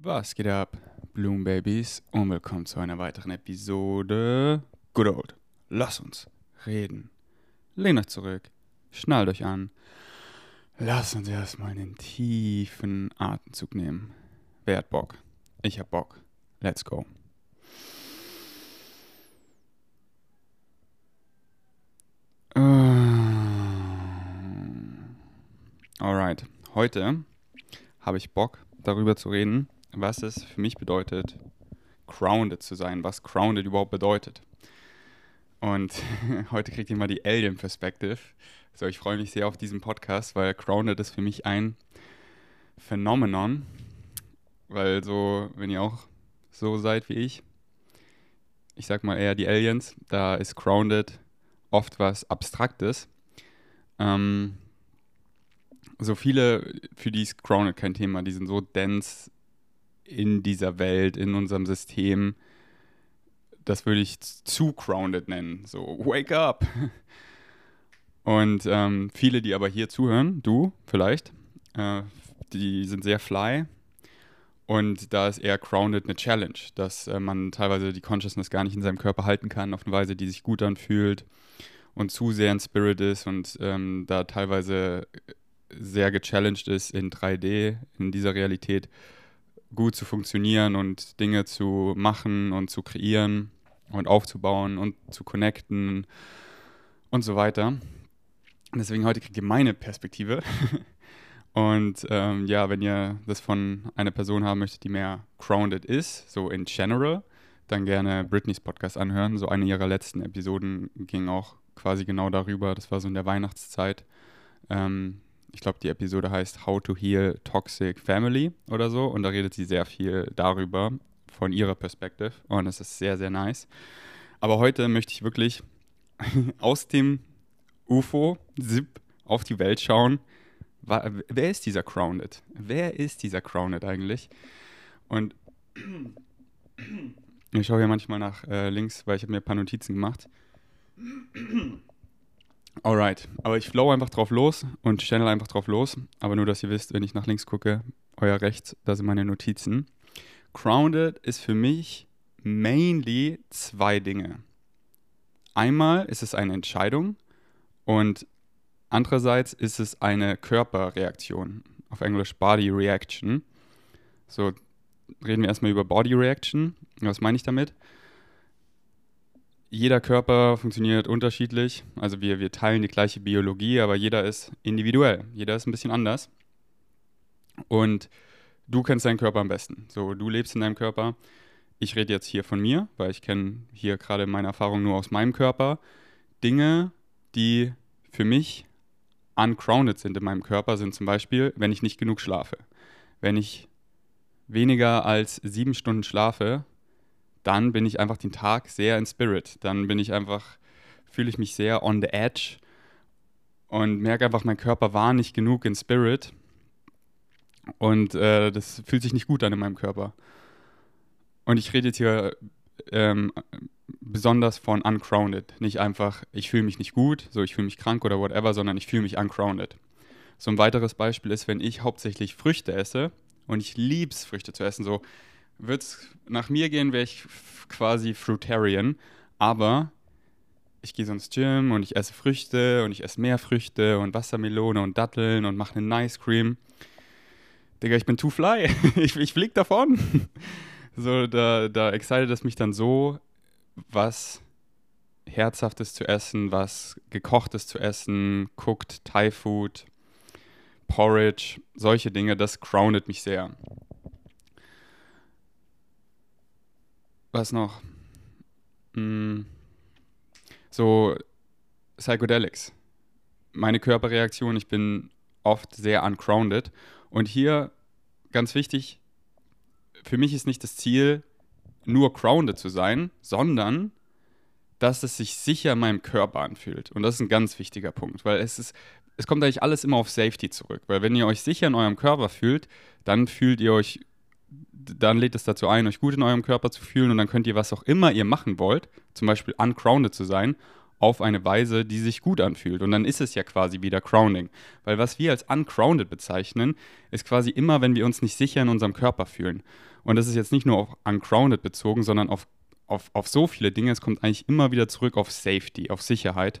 Was geht ab, Bloom Babies? Und willkommen zu einer weiteren Episode Good Old. Lass uns reden. Lehnt euch zurück, schnallt euch an. Lass uns erstmal einen tiefen Atemzug nehmen. Wer hat Bock? Ich hab Bock. Let's go. Äh. Alright, heute habe ich Bock darüber zu reden, was es für mich bedeutet, grounded zu sein, was grounded überhaupt bedeutet. Und heute kriegt ihr mal die Alien Perspective. So, ich freue mich sehr auf diesen Podcast, weil grounded ist für mich ein Phänomenon, weil so, wenn ihr auch so seid wie ich, ich sag mal eher die Aliens, da ist grounded oft was Abstraktes. Ähm, so viele, für die ist grounded kein Thema, die sind so dense in dieser Welt, in unserem System. Das würde ich zu grounded nennen. So, wake up! Und ähm, viele, die aber hier zuhören, du vielleicht, äh, die sind sehr fly. Und da ist eher grounded eine Challenge, dass äh, man teilweise die Consciousness gar nicht in seinem Körper halten kann, auf eine Weise, die sich gut anfühlt und zu sehr in Spirit ist und ähm, da teilweise sehr gechallenged ist, in 3D, in dieser Realität gut zu funktionieren und Dinge zu machen und zu kreieren und aufzubauen und zu connecten und so weiter. Deswegen heute kriegt ihr meine Perspektive. und ähm, ja, wenn ihr das von einer Person haben möchtet, die mehr grounded ist, so in general, dann gerne Britneys Podcast anhören. So eine ihrer letzten Episoden ging auch quasi genau darüber. Das war so in der Weihnachtszeit. Ähm, ich glaube, die Episode heißt How to Heal Toxic Family oder so. Und da redet sie sehr viel darüber, von ihrer Perspektive. Und es ist sehr, sehr nice. Aber heute möchte ich wirklich aus dem UFO-Zip auf die Welt schauen. Wer ist dieser Crowned? Wer ist dieser Crowned eigentlich? Und ich schaue hier manchmal nach äh, links, weil ich habe mir ein paar Notizen gemacht. Alright, aber ich flow einfach drauf los und channel einfach drauf los. Aber nur, dass ihr wisst, wenn ich nach links gucke, euer rechts, da sind meine Notizen. Grounded ist für mich mainly zwei Dinge. Einmal ist es eine Entscheidung und andererseits ist es eine Körperreaktion. Auf Englisch Body Reaction. So reden wir erstmal über Body Reaction. Was meine ich damit? Jeder Körper funktioniert unterschiedlich. Also wir, wir teilen die gleiche Biologie, aber jeder ist individuell. Jeder ist ein bisschen anders. Und du kennst deinen Körper am besten. So, du lebst in deinem Körper. Ich rede jetzt hier von mir, weil ich kenne hier gerade meine Erfahrungen nur aus meinem Körper. Dinge, die für mich uncrowned sind in meinem Körper, sind zum Beispiel, wenn ich nicht genug schlafe. Wenn ich weniger als sieben Stunden schlafe, dann bin ich einfach den Tag sehr in Spirit. Dann bin ich einfach, fühle ich mich sehr on the edge und merke einfach, mein Körper war nicht genug in Spirit. Und äh, das fühlt sich nicht gut an in meinem Körper. Und ich rede jetzt hier ähm, besonders von uncrowned. Nicht einfach, ich fühle mich nicht gut, so ich fühle mich krank oder whatever, sondern ich fühle mich uncrowned. So ein weiteres Beispiel ist, wenn ich hauptsächlich Früchte esse und ich liebe es, Früchte zu essen. So, würde es nach mir gehen, wäre ich quasi Fruitarian. Aber ich gehe so ins Gym und ich esse Früchte und ich esse mehr Früchte und Wassermelone und Datteln und mache einen Ice Cream. Digga, ich bin too fly. ich, ich flieg davon. so, da, da excited es mich dann so, was Herzhaftes zu essen, was Gekochtes zu essen, cooked Thai Food, Porridge, solche Dinge, das groundet mich sehr. Was noch? Hm, so Psychedelics. Meine Körperreaktion, ich bin oft sehr uncrounded. Und hier ganz wichtig, für mich ist nicht das Ziel, nur grounded zu sein, sondern dass es sich sicher in meinem Körper anfühlt. Und das ist ein ganz wichtiger Punkt, weil es ist, es kommt eigentlich alles immer auf Safety zurück. Weil wenn ihr euch sicher in eurem Körper fühlt, dann fühlt ihr euch dann lädt es dazu ein, euch gut in eurem Körper zu fühlen und dann könnt ihr, was auch immer ihr machen wollt, zum Beispiel uncrounded zu sein, auf eine Weise, die sich gut anfühlt. Und dann ist es ja quasi wieder Grounding. Weil was wir als uncrounded bezeichnen, ist quasi immer, wenn wir uns nicht sicher in unserem Körper fühlen. Und das ist jetzt nicht nur auf uncrounded bezogen, sondern auf, auf, auf so viele Dinge. Es kommt eigentlich immer wieder zurück auf Safety, auf Sicherheit.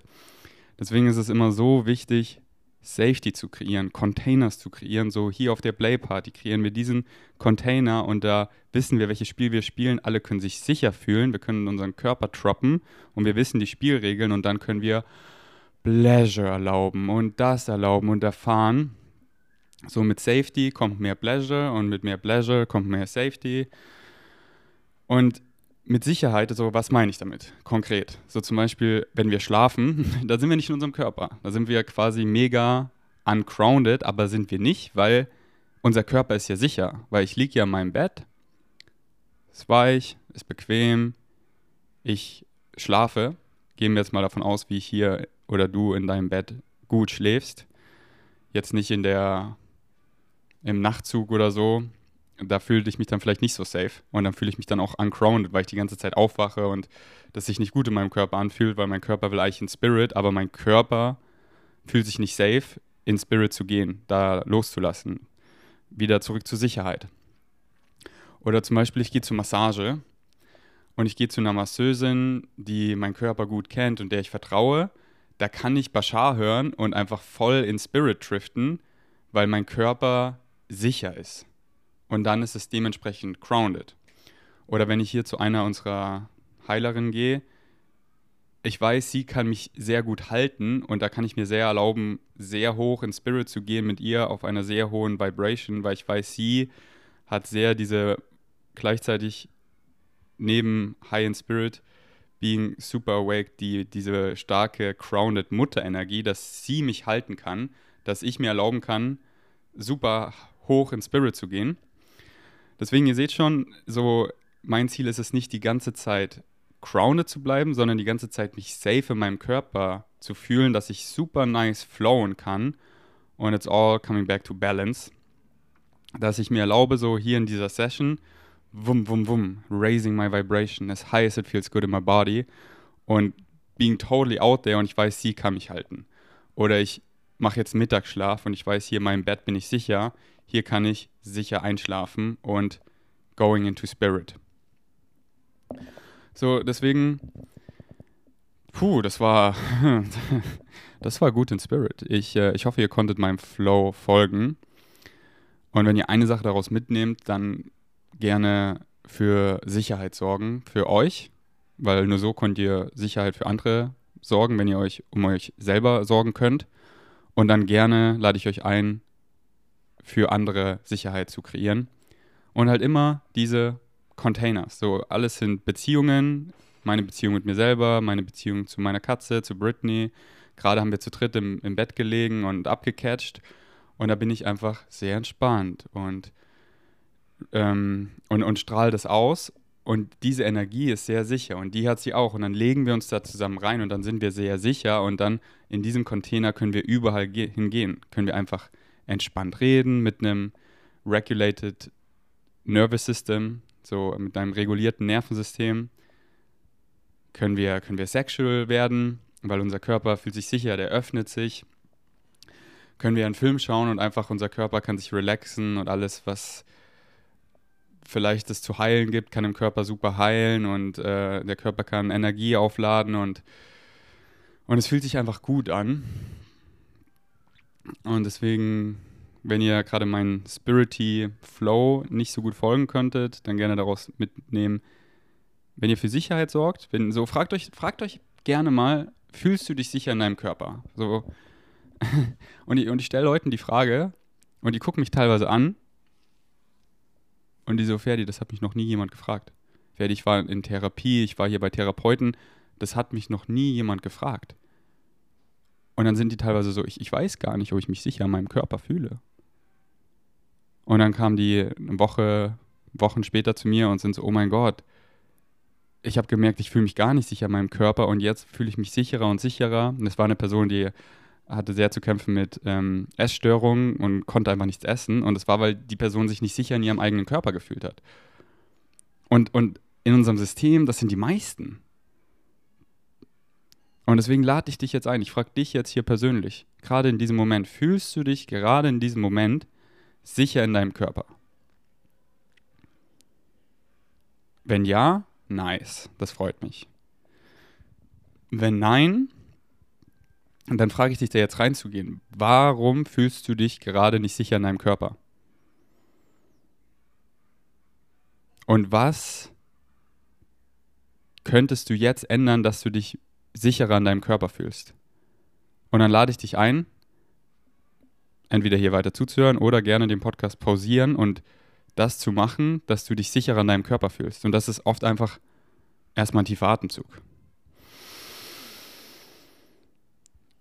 Deswegen ist es immer so wichtig, Safety zu kreieren, Containers zu kreieren. So hier auf der Play Party kreieren wir diesen Container und da wissen wir, welches Spiel wir spielen. Alle können sich sicher fühlen. Wir können unseren Körper troppen und wir wissen die Spielregeln und dann können wir Pleasure erlauben und das erlauben und erfahren. So mit Safety kommt mehr Pleasure und mit mehr Pleasure kommt mehr Safety. Und mit Sicherheit, so was meine ich damit konkret? So zum Beispiel, wenn wir schlafen, da sind wir nicht in unserem Körper. Da sind wir quasi mega uncrounded, aber sind wir nicht, weil unser Körper ist ja sicher. Weil ich liege ja in meinem Bett, ist weich, ist bequem, ich schlafe. Gehen wir jetzt mal davon aus, wie ich hier oder du in deinem Bett gut schläfst. Jetzt nicht in der im Nachtzug oder so, da fühle ich mich dann vielleicht nicht so safe und dann fühle ich mich dann auch uncrowned, weil ich die ganze Zeit aufwache und das sich nicht gut in meinem Körper anfühlt, weil mein Körper will eigentlich in Spirit, aber mein Körper fühlt sich nicht safe, in Spirit zu gehen, da loszulassen. Wieder zurück zur Sicherheit. Oder zum Beispiel, ich gehe zur Massage und ich gehe zu einer Masseusin, die meinen Körper gut kennt und der ich vertraue. Da kann ich Bashar hören und einfach voll in Spirit driften, weil mein Körper sicher ist und dann ist es dementsprechend grounded. Oder wenn ich hier zu einer unserer Heilerinnen gehe, ich weiß, sie kann mich sehr gut halten und da kann ich mir sehr erlauben, sehr hoch in Spirit zu gehen mit ihr auf einer sehr hohen Vibration, weil ich weiß, sie hat sehr diese gleichzeitig neben High in Spirit being super awake, die, diese starke grounded Mutterenergie, dass sie mich halten kann, dass ich mir erlauben kann, super hoch in Spirit zu gehen Deswegen, ihr seht schon, so mein Ziel ist es nicht die ganze Zeit grounded zu bleiben, sondern die ganze Zeit mich safe in meinem Körper zu fühlen, dass ich super nice flowen kann. Und it's all coming back to balance. Dass ich mir erlaube, so hier in dieser Session, wum, wum, wum, raising my vibration as high as it feels good in my body und being totally out there und ich weiß, sie kann mich halten. Oder ich mache jetzt Mittagsschlaf und ich weiß, hier in meinem Bett bin ich sicher hier kann ich sicher einschlafen und going into spirit. So, deswegen, puh, das war, das war gut in Spirit. Ich, äh, ich hoffe, ihr konntet meinem Flow folgen. Und wenn ihr eine Sache daraus mitnehmt, dann gerne für Sicherheit sorgen, für euch, weil nur so könnt ihr Sicherheit für andere sorgen, wenn ihr euch um euch selber sorgen könnt. Und dann gerne lade ich euch ein, für andere Sicherheit zu kreieren. Und halt immer diese Containers. So, alles sind Beziehungen, meine Beziehung mit mir selber, meine Beziehung zu meiner Katze, zu Britney. Gerade haben wir zu dritt im, im Bett gelegen und abgecatcht. Und da bin ich einfach sehr entspannt und, ähm, und, und strahle das aus. Und diese Energie ist sehr sicher und die hat sie auch. Und dann legen wir uns da zusammen rein und dann sind wir sehr sicher. Und dann in diesem Container können wir überall hingehen. Können wir einfach entspannt reden mit einem regulated nervous system, so mit einem regulierten Nervensystem. Können wir, können wir sexual werden, weil unser Körper fühlt sich sicher, der öffnet sich. Können wir einen Film schauen und einfach unser Körper kann sich relaxen und alles, was vielleicht es zu heilen gibt, kann im Körper super heilen und äh, der Körper kann Energie aufladen und, und es fühlt sich einfach gut an. Und deswegen, wenn ihr gerade meinen Spirity Flow nicht so gut folgen könntet, dann gerne daraus mitnehmen. Wenn ihr für Sicherheit sorgt, wenn so fragt euch, fragt euch gerne mal, fühlst du dich sicher in deinem Körper? So und ich, und ich stelle Leuten die Frage und die gucken mich teilweise an und die so, Ferdi, das hat mich noch nie jemand gefragt. Ferdi, ich war in Therapie, ich war hier bei Therapeuten, das hat mich noch nie jemand gefragt. Und dann sind die teilweise so, ich, ich weiß gar nicht, ob ich mich sicher in meinem Körper fühle. Und dann kamen die eine Woche, Wochen später zu mir und sind so, oh mein Gott, ich habe gemerkt, ich fühle mich gar nicht sicher in meinem Körper und jetzt fühle ich mich sicherer und sicherer. Und es war eine Person, die hatte sehr zu kämpfen mit ähm, Essstörungen und konnte einfach nichts essen. Und es war, weil die Person sich nicht sicher in ihrem eigenen Körper gefühlt hat. Und, und in unserem System, das sind die meisten. Und deswegen lade ich dich jetzt ein. Ich frage dich jetzt hier persönlich, gerade in diesem Moment, fühlst du dich gerade in diesem Moment sicher in deinem Körper? Wenn ja, nice, das freut mich. Wenn nein, dann frage ich dich da jetzt reinzugehen. Warum fühlst du dich gerade nicht sicher in deinem Körper? Und was könntest du jetzt ändern, dass du dich sicherer in deinem Körper fühlst. Und dann lade ich dich ein, entweder hier weiter zuzuhören oder gerne den Podcast pausieren und das zu machen, dass du dich sicherer in deinem Körper fühlst. Und das ist oft einfach erstmal ein tiefer Atemzug.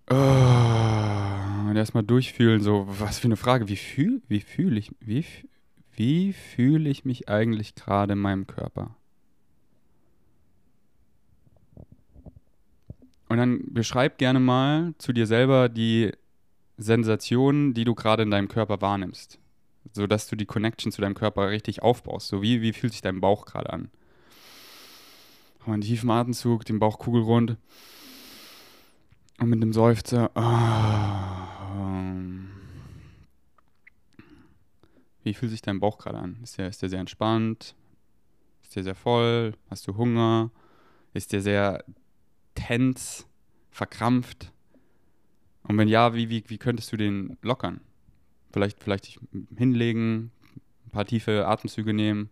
Oh, und erstmal durchfühlen, so, was für eine Frage, wie fühle wie fühl ich, wie, wie fühle ich mich eigentlich gerade in meinem Körper? Und dann beschreib gerne mal zu dir selber die Sensationen, die du gerade in deinem Körper wahrnimmst. Sodass du die Connection zu deinem Körper richtig aufbaust. So wie, wie fühlt sich dein Bauch gerade an? Mal einen tiefen Atemzug, den Bauch kugelrund. Und mit einem Seufzer. Oh, wie fühlt sich dein Bauch gerade an? Ist der, ist der sehr entspannt? Ist der sehr voll? Hast du Hunger? Ist der sehr tens, verkrampft? Und wenn ja, wie, wie, wie könntest du den lockern? Vielleicht, vielleicht dich hinlegen, ein paar tiefe Atemzüge nehmen.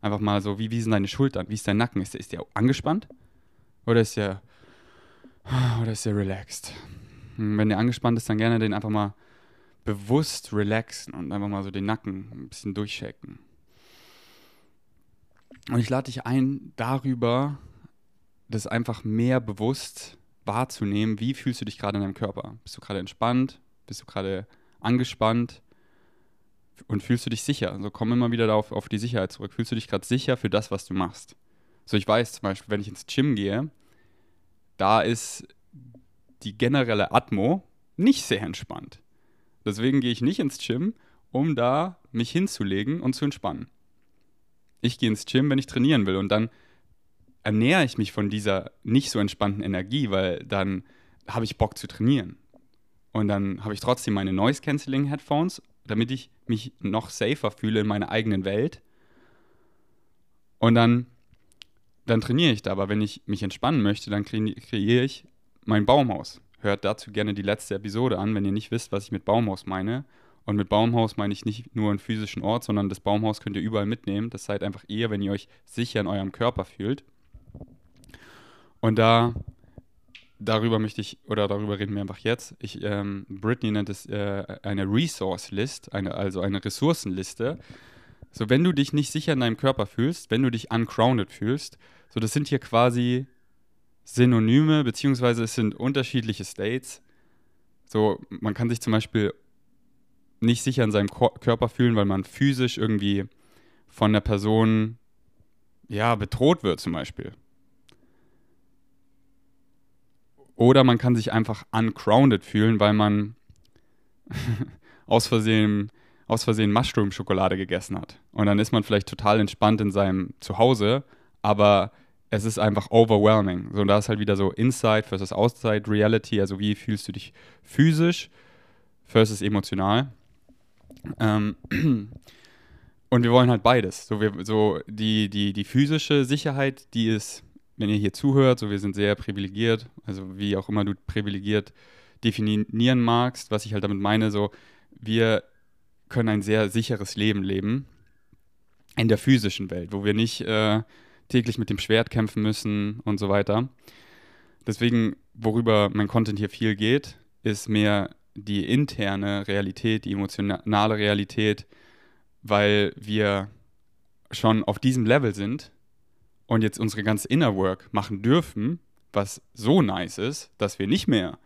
Einfach mal so, wie, wie sind deine Schultern? Wie ist dein Nacken? Ist der, ist der angespannt? Oder ist der, oder ist der relaxed? Hm, wenn der angespannt ist, dann gerne den einfach mal bewusst relaxen und einfach mal so den Nacken ein bisschen durchchecken. Und ich lade dich ein, darüber das einfach mehr bewusst wahrzunehmen, wie fühlst du dich gerade in deinem Körper? Bist du gerade entspannt? Bist du gerade angespannt? Und fühlst du dich sicher? Also komm immer wieder darauf, auf die Sicherheit zurück. Fühlst du dich gerade sicher für das, was du machst? So, ich weiß zum Beispiel, wenn ich ins Gym gehe, da ist die generelle Atmo nicht sehr entspannt. Deswegen gehe ich nicht ins Gym, um da mich hinzulegen und zu entspannen. Ich gehe ins Gym, wenn ich trainieren will und dann ernähre ich mich von dieser nicht so entspannten Energie, weil dann habe ich Bock zu trainieren. Und dann habe ich trotzdem meine Noise-Canceling-Headphones, damit ich mich noch safer fühle in meiner eigenen Welt. Und dann, dann trainiere ich da. Aber wenn ich mich entspannen möchte, dann kreiere ich mein Baumhaus. Hört dazu gerne die letzte Episode an, wenn ihr nicht wisst, was ich mit Baumhaus meine. Und mit Baumhaus meine ich nicht nur einen physischen Ort, sondern das Baumhaus könnt ihr überall mitnehmen. Das seid einfach ihr, wenn ihr euch sicher in eurem Körper fühlt. Und da, darüber möchte ich, oder darüber reden wir einfach jetzt. Ich, ähm, Britney nennt es äh, eine Resource List, eine, also eine Ressourcenliste. So, wenn du dich nicht sicher in deinem Körper fühlst, wenn du dich uncrowned fühlst, so, das sind hier quasi Synonyme, beziehungsweise es sind unterschiedliche States. So, man kann sich zum Beispiel nicht sicher in seinem Ko Körper fühlen, weil man physisch irgendwie von der Person ja, bedroht wird zum Beispiel. Oder man kann sich einfach uncrowned fühlen, weil man aus Versehen, aus Versehen Mushroom-Schokolade gegessen hat. Und dann ist man vielleicht total entspannt in seinem Zuhause, aber es ist einfach overwhelming. So, da ist halt wieder so Inside versus Outside Reality, also wie fühlst du dich physisch versus emotional. Ähm, und wir wollen halt beides. So, wir, so die, die, die physische Sicherheit, die ist wenn ihr hier zuhört, so wir sind sehr privilegiert, also wie auch immer du privilegiert definieren magst, was ich halt damit meine, so wir können ein sehr sicheres Leben leben in der physischen Welt, wo wir nicht äh, täglich mit dem Schwert kämpfen müssen und so weiter. Deswegen, worüber mein Content hier viel geht, ist mehr die interne Realität, die emotionale Realität, weil wir schon auf diesem Level sind, und jetzt unsere ganze Inner Work machen dürfen, was so nice ist, dass wir nicht mehr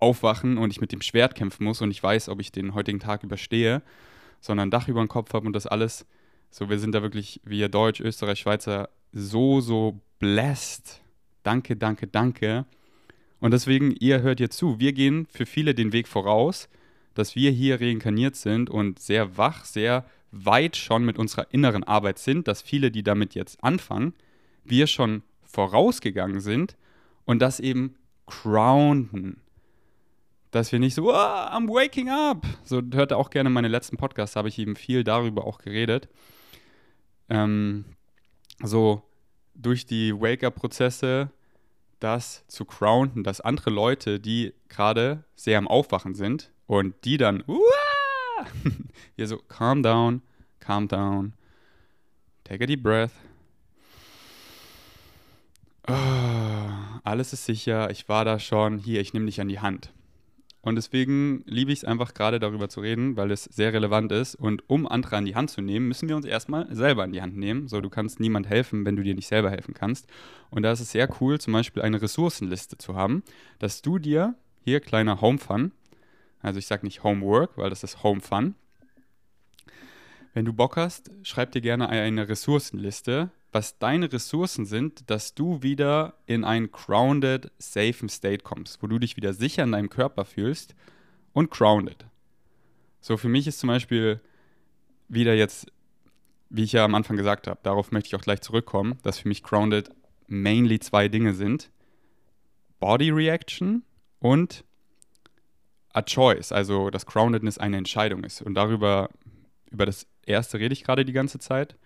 aufwachen und ich mit dem Schwert kämpfen muss und ich weiß, ob ich den heutigen Tag überstehe, sondern ein Dach über den Kopf habe und das alles. So, wir sind da wirklich, wir Deutsch, Österreich, Schweizer, so, so blessed. Danke, danke, danke. Und deswegen, ihr hört hier zu. Wir gehen für viele den Weg voraus, dass wir hier reinkarniert sind und sehr wach, sehr weit schon mit unserer inneren Arbeit sind, dass viele, die damit jetzt anfangen, wir schon vorausgegangen sind und das eben grounden. Dass wir nicht so, oh, I'm waking up. So hört auch gerne meine letzten Podcasts, habe ich eben viel darüber auch geredet. Ähm, so durch die Wake-up-Prozesse das zu grounden, dass andere Leute, die gerade sehr am Aufwachen sind und die dann, hier so, calm down, calm down, take a deep breath. Oh, alles ist sicher, ich war da schon, hier, ich nehme dich an die Hand. Und deswegen liebe ich es einfach gerade darüber zu reden, weil es sehr relevant ist. Und um andere an die Hand zu nehmen, müssen wir uns erstmal selber an die Hand nehmen. So, du kannst niemand helfen, wenn du dir nicht selber helfen kannst. Und da ist es sehr cool, zum Beispiel eine Ressourcenliste zu haben, dass du dir hier kleiner Home Fun, also ich sage nicht Homework, weil das ist Home Fun. Wenn du Bock hast, schreib dir gerne eine Ressourcenliste, was deine Ressourcen sind, dass du wieder in einen grounded, safen State kommst, wo du dich wieder sicher in deinem Körper fühlst und grounded. So, für mich ist zum Beispiel wieder jetzt, wie ich ja am Anfang gesagt habe, darauf möchte ich auch gleich zurückkommen, dass für mich grounded mainly zwei Dinge sind. Body Reaction und a choice, also dass Groundedness eine Entscheidung ist. Und darüber, über das erste rede ich gerade die ganze Zeit.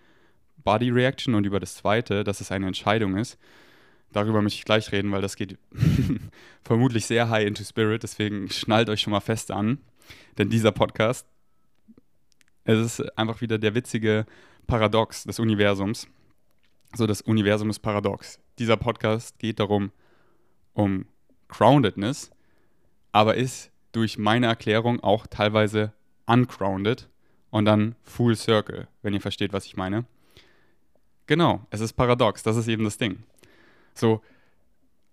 Body Reaction und über das zweite, dass es eine Entscheidung ist. Darüber möchte ich gleich reden, weil das geht vermutlich sehr high into spirit. Deswegen schnallt euch schon mal fest an. Denn dieser Podcast, es ist einfach wieder der witzige Paradox des Universums. So, das Universum ist paradox. Dieser Podcast geht darum, um Groundedness, aber ist durch meine Erklärung auch teilweise ungrounded und dann Full Circle, wenn ihr versteht, was ich meine. Genau, es ist paradox, das ist eben das Ding. So,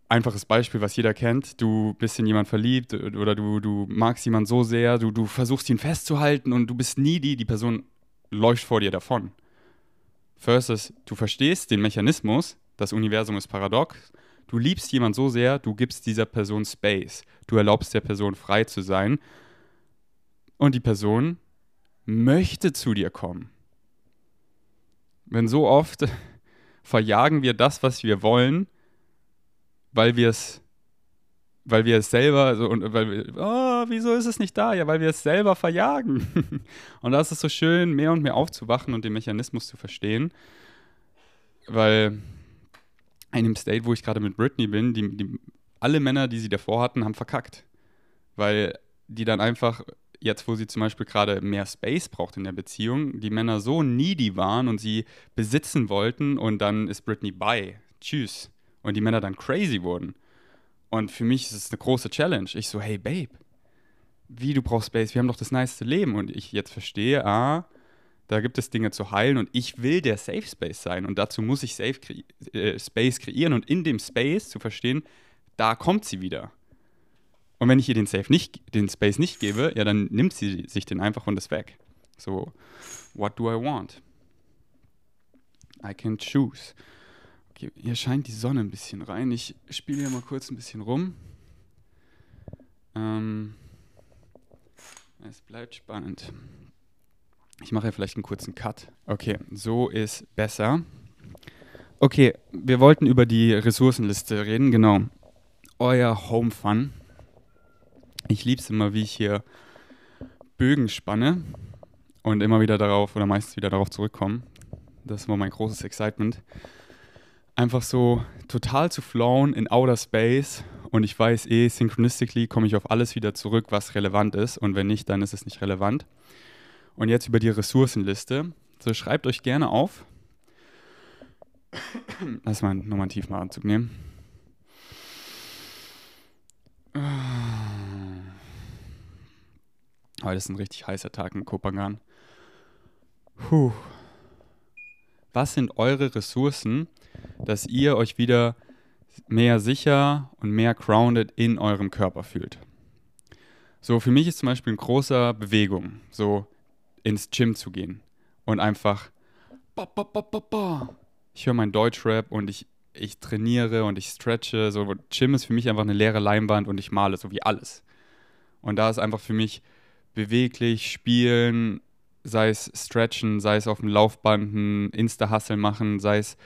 einfaches Beispiel, was jeder kennt, du bist in jemanden verliebt oder du, du magst jemanden so sehr, du, du versuchst ihn festzuhalten und du bist needy, die Person läuft vor dir davon. Versus, du verstehst den Mechanismus, das Universum ist paradox, du liebst jemanden so sehr, du gibst dieser Person Space, du erlaubst der Person frei zu sein und die Person möchte zu dir kommen. Wenn so oft verjagen wir das, was wir wollen, weil wir es weil wir es selber so und weil wir, oh, wieso ist es nicht da? Ja, weil wir es selber verjagen. und da ist es so schön, mehr und mehr aufzuwachen und den Mechanismus zu verstehen. Weil in dem State, wo ich gerade mit Britney bin, die, die, alle Männer, die sie davor hatten, haben verkackt. Weil die dann einfach jetzt, wo sie zum Beispiel gerade mehr Space braucht in der Beziehung, die Männer so needy waren und sie besitzen wollten und dann ist Britney bei. Tschüss. Und die Männer dann crazy wurden. Und für mich ist es eine große Challenge. Ich so, hey Babe, wie du brauchst Space, wir haben doch das nice Leben. Und ich jetzt verstehe, ah, da gibt es Dinge zu heilen und ich will der Safe Space sein. Und dazu muss ich Safe kre äh, Space kreieren und in dem Space zu verstehen, da kommt sie wieder. Und wenn ich ihr den Safe nicht, den Space nicht gebe, ja, dann nimmt sie sich den einfach und ist weg. So, what do I want? I can choose. Okay, hier scheint die Sonne ein bisschen rein. Ich spiele hier mal kurz ein bisschen rum. Ähm, es bleibt spannend. Ich mache ja vielleicht einen kurzen Cut. Okay, so ist besser. Okay, wir wollten über die Ressourcenliste reden, genau. Euer Home Fun ich liebe es immer, wie ich hier Bögen spanne und immer wieder darauf oder meistens wieder darauf zurückkomme. Das war mein großes Excitement. Einfach so total zu flown in Outer Space und ich weiß eh, synchronistically komme ich auf alles wieder zurück, was relevant ist und wenn nicht, dann ist es nicht relevant. Und jetzt über die Ressourcenliste. So schreibt euch gerne auf. Lass mal nochmal einen tiefen Atemzug nehmen. Heute ist ein richtig heißer Tag in Kopangan. Puh. Was sind eure Ressourcen, dass ihr euch wieder mehr sicher und mehr grounded in eurem Körper fühlt? So, für mich ist zum Beispiel ein großer Bewegung, so ins Gym zu gehen und einfach ich höre meinen Deutschrap und ich, ich trainiere und ich stretche. So, Gym ist für mich einfach eine leere Leinwand und ich male so wie alles. Und da ist einfach für mich beweglich spielen, sei es stretchen, sei es auf dem Laufband ein Insta-Hustle machen, sei es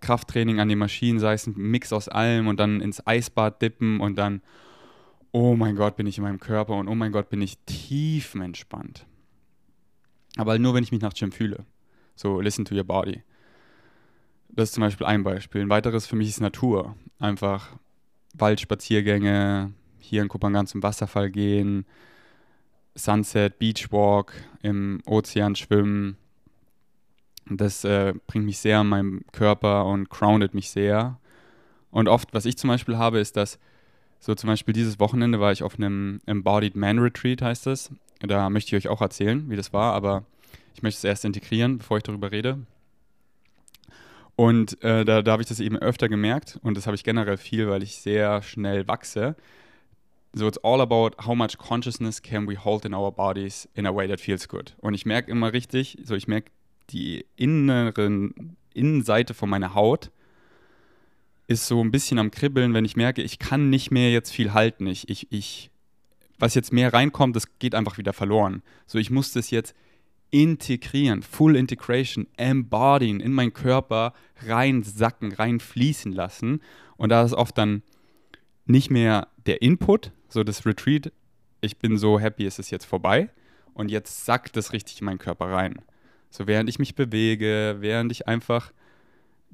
Krafttraining an den Maschinen, sei es ein Mix aus allem und dann ins Eisbad dippen und dann, oh mein Gott, bin ich in meinem Körper und oh mein Gott, bin ich tiefenentspannt. Aber halt nur, wenn ich mich nach Gym fühle. So, listen to your body. Das ist zum Beispiel ein Beispiel. Ein weiteres für mich ist Natur. Einfach Waldspaziergänge, hier in Kupangan zum Wasserfall gehen, Sunset, Beachwalk, im Ozean schwimmen. Das äh, bringt mich sehr an meinem Körper und groundet mich sehr. Und oft, was ich zum Beispiel habe, ist, dass so zum Beispiel dieses Wochenende war ich auf einem Embodied Man Retreat, heißt es. Da möchte ich euch auch erzählen, wie das war, aber ich möchte es erst integrieren, bevor ich darüber rede. Und äh, da, da habe ich das eben öfter gemerkt und das habe ich generell viel, weil ich sehr schnell wachse. So, it's all about how much consciousness can we hold in our bodies in a way that feels good. Und ich merke immer richtig, so ich merke die inneren Innenseite von meiner Haut ist so ein bisschen am Kribbeln, wenn ich merke, ich kann nicht mehr jetzt viel halten. Ich, ich, ich, was jetzt mehr reinkommt, das geht einfach wieder verloren. So, ich muss das jetzt integrieren, Full Integration, embodyen, in meinen Körper reinsacken, reinfließen lassen. Und da ist oft dann nicht mehr der Input, so das Retreat, ich bin so happy, es ist jetzt vorbei und jetzt sackt es richtig in meinen Körper rein. So während ich mich bewege, während ich einfach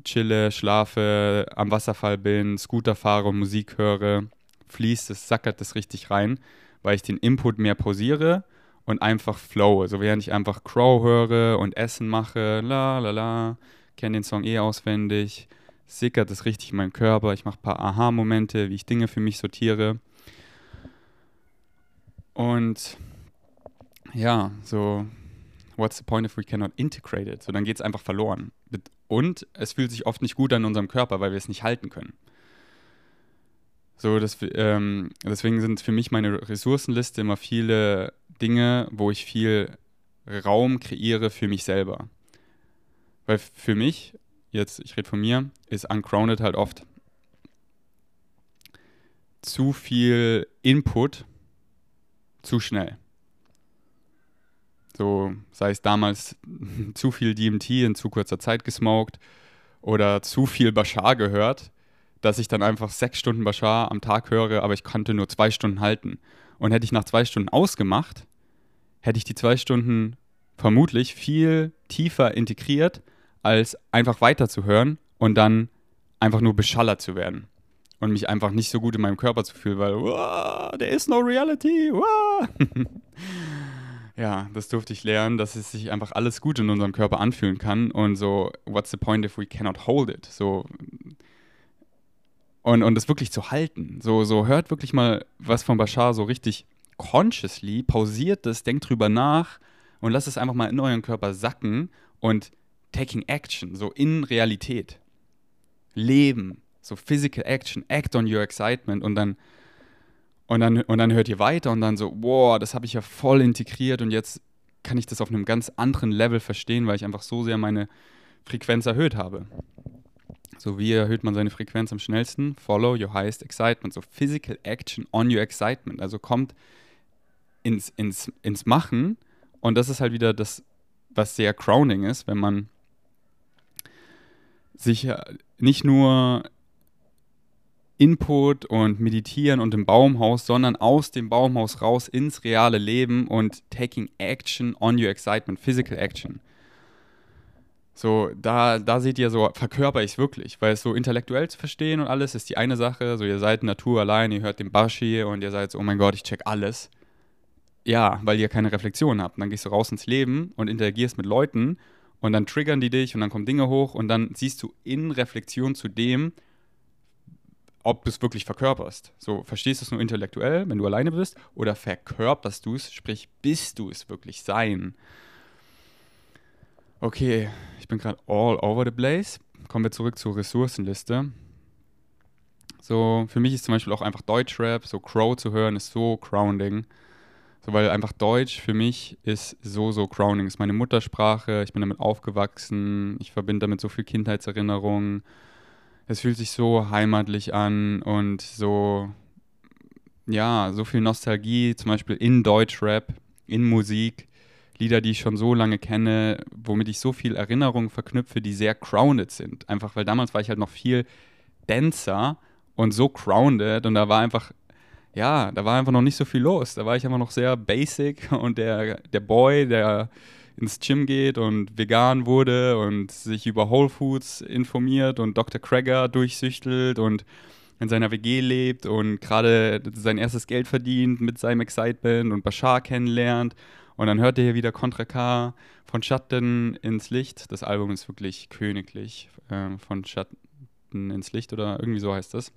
chille, schlafe, am Wasserfall bin, Scooter fahre, Musik höre, fließt es, sackert es richtig rein, weil ich den Input mehr pausiere und einfach flow. So während ich einfach Crow höre und Essen mache, la la la, kenne den Song eh auswendig, sickert es richtig in meinen Körper. Ich mache ein paar Aha-Momente, wie ich Dinge für mich sortiere. Und ja, so, what's the point if we cannot integrate it? So, dann geht es einfach verloren. Und es fühlt sich oft nicht gut an unserem Körper, weil wir es nicht halten können. So, das, ähm, deswegen sind für mich meine Ressourcenliste immer viele Dinge, wo ich viel Raum kreiere für mich selber. Weil für mich, jetzt, ich rede von mir, ist Uncrowned halt oft zu viel Input zu schnell. So, sei es damals zu viel DMT in zu kurzer Zeit gesmoked oder zu viel Bashar gehört, dass ich dann einfach sechs Stunden Bashar am Tag höre, aber ich konnte nur zwei Stunden halten. Und hätte ich nach zwei Stunden ausgemacht, hätte ich die zwei Stunden vermutlich viel tiefer integriert, als einfach weiterzuhören und dann einfach nur beschallert zu werden. Und mich einfach nicht so gut in meinem Körper zu fühlen, weil, there is no reality. Ja, das durfte ich lernen, dass es sich einfach alles gut in unserem Körper anfühlen kann. Und so, what's the point if we cannot hold it? So, und, und das wirklich zu halten. So, so hört wirklich mal was von Bashar so richtig consciously, pausiert es, denkt drüber nach und lasst es einfach mal in euren Körper sacken und taking action, so in Realität. Leben, so physical action, act on your excitement und dann und dann, und dann hört ihr weiter und dann so, wow, das habe ich ja voll integriert und jetzt kann ich das auf einem ganz anderen Level verstehen, weil ich einfach so sehr meine Frequenz erhöht habe. So wie erhöht man seine Frequenz am schnellsten? Follow your highest excitement. So physical action on your excitement. Also kommt ins, ins, ins Machen. Und das ist halt wieder das, was sehr crowning ist, wenn man sich nicht nur Input und Meditieren und im Baumhaus, sondern aus dem Baumhaus raus ins reale Leben und taking action on your excitement, physical action. So, da, da seht ihr so, verkörper ich es wirklich, weil es so intellektuell zu verstehen und alles ist die eine Sache. So, ihr seid Natur allein, ihr hört den Bashi und ihr seid so, oh mein Gott, ich check alles. Ja, weil ihr keine Reflexion habt. Und dann gehst du raus ins Leben und interagierst mit Leuten und dann triggern die dich und dann kommen Dinge hoch und dann siehst du in Reflexion zu dem, ob du es wirklich verkörperst. So, verstehst du es nur intellektuell, wenn du alleine bist, oder verkörperst du es, sprich, bist du es wirklich sein? Okay, ich bin gerade all over the place. Kommen wir zurück zur Ressourcenliste. So, für mich ist zum Beispiel auch einfach Deutschrap, so Crow zu hören, ist so grounding. So, weil einfach Deutsch für mich ist so, so crowning. Ist meine Muttersprache, ich bin damit aufgewachsen, ich verbinde damit so viel Kindheitserinnerungen. Es fühlt sich so heimatlich an und so, ja, so viel Nostalgie, zum Beispiel in Deutschrap, in Musik, Lieder, die ich schon so lange kenne, womit ich so viel Erinnerungen verknüpfe, die sehr grounded sind. Einfach weil damals war ich halt noch viel Dancer und so grounded und da war einfach, ja, da war einfach noch nicht so viel los. Da war ich einfach noch sehr basic und der, der Boy, der ins Gym geht und vegan wurde und sich über Whole Foods informiert und Dr. Kreger durchsüchtelt und in seiner WG lebt und gerade sein erstes Geld verdient mit seinem Excitement und Bashar kennenlernt. Und dann hört er hier wieder Contra K von Schatten ins Licht. Das Album ist wirklich königlich. Äh, von Schatten ins Licht oder irgendwie so heißt das.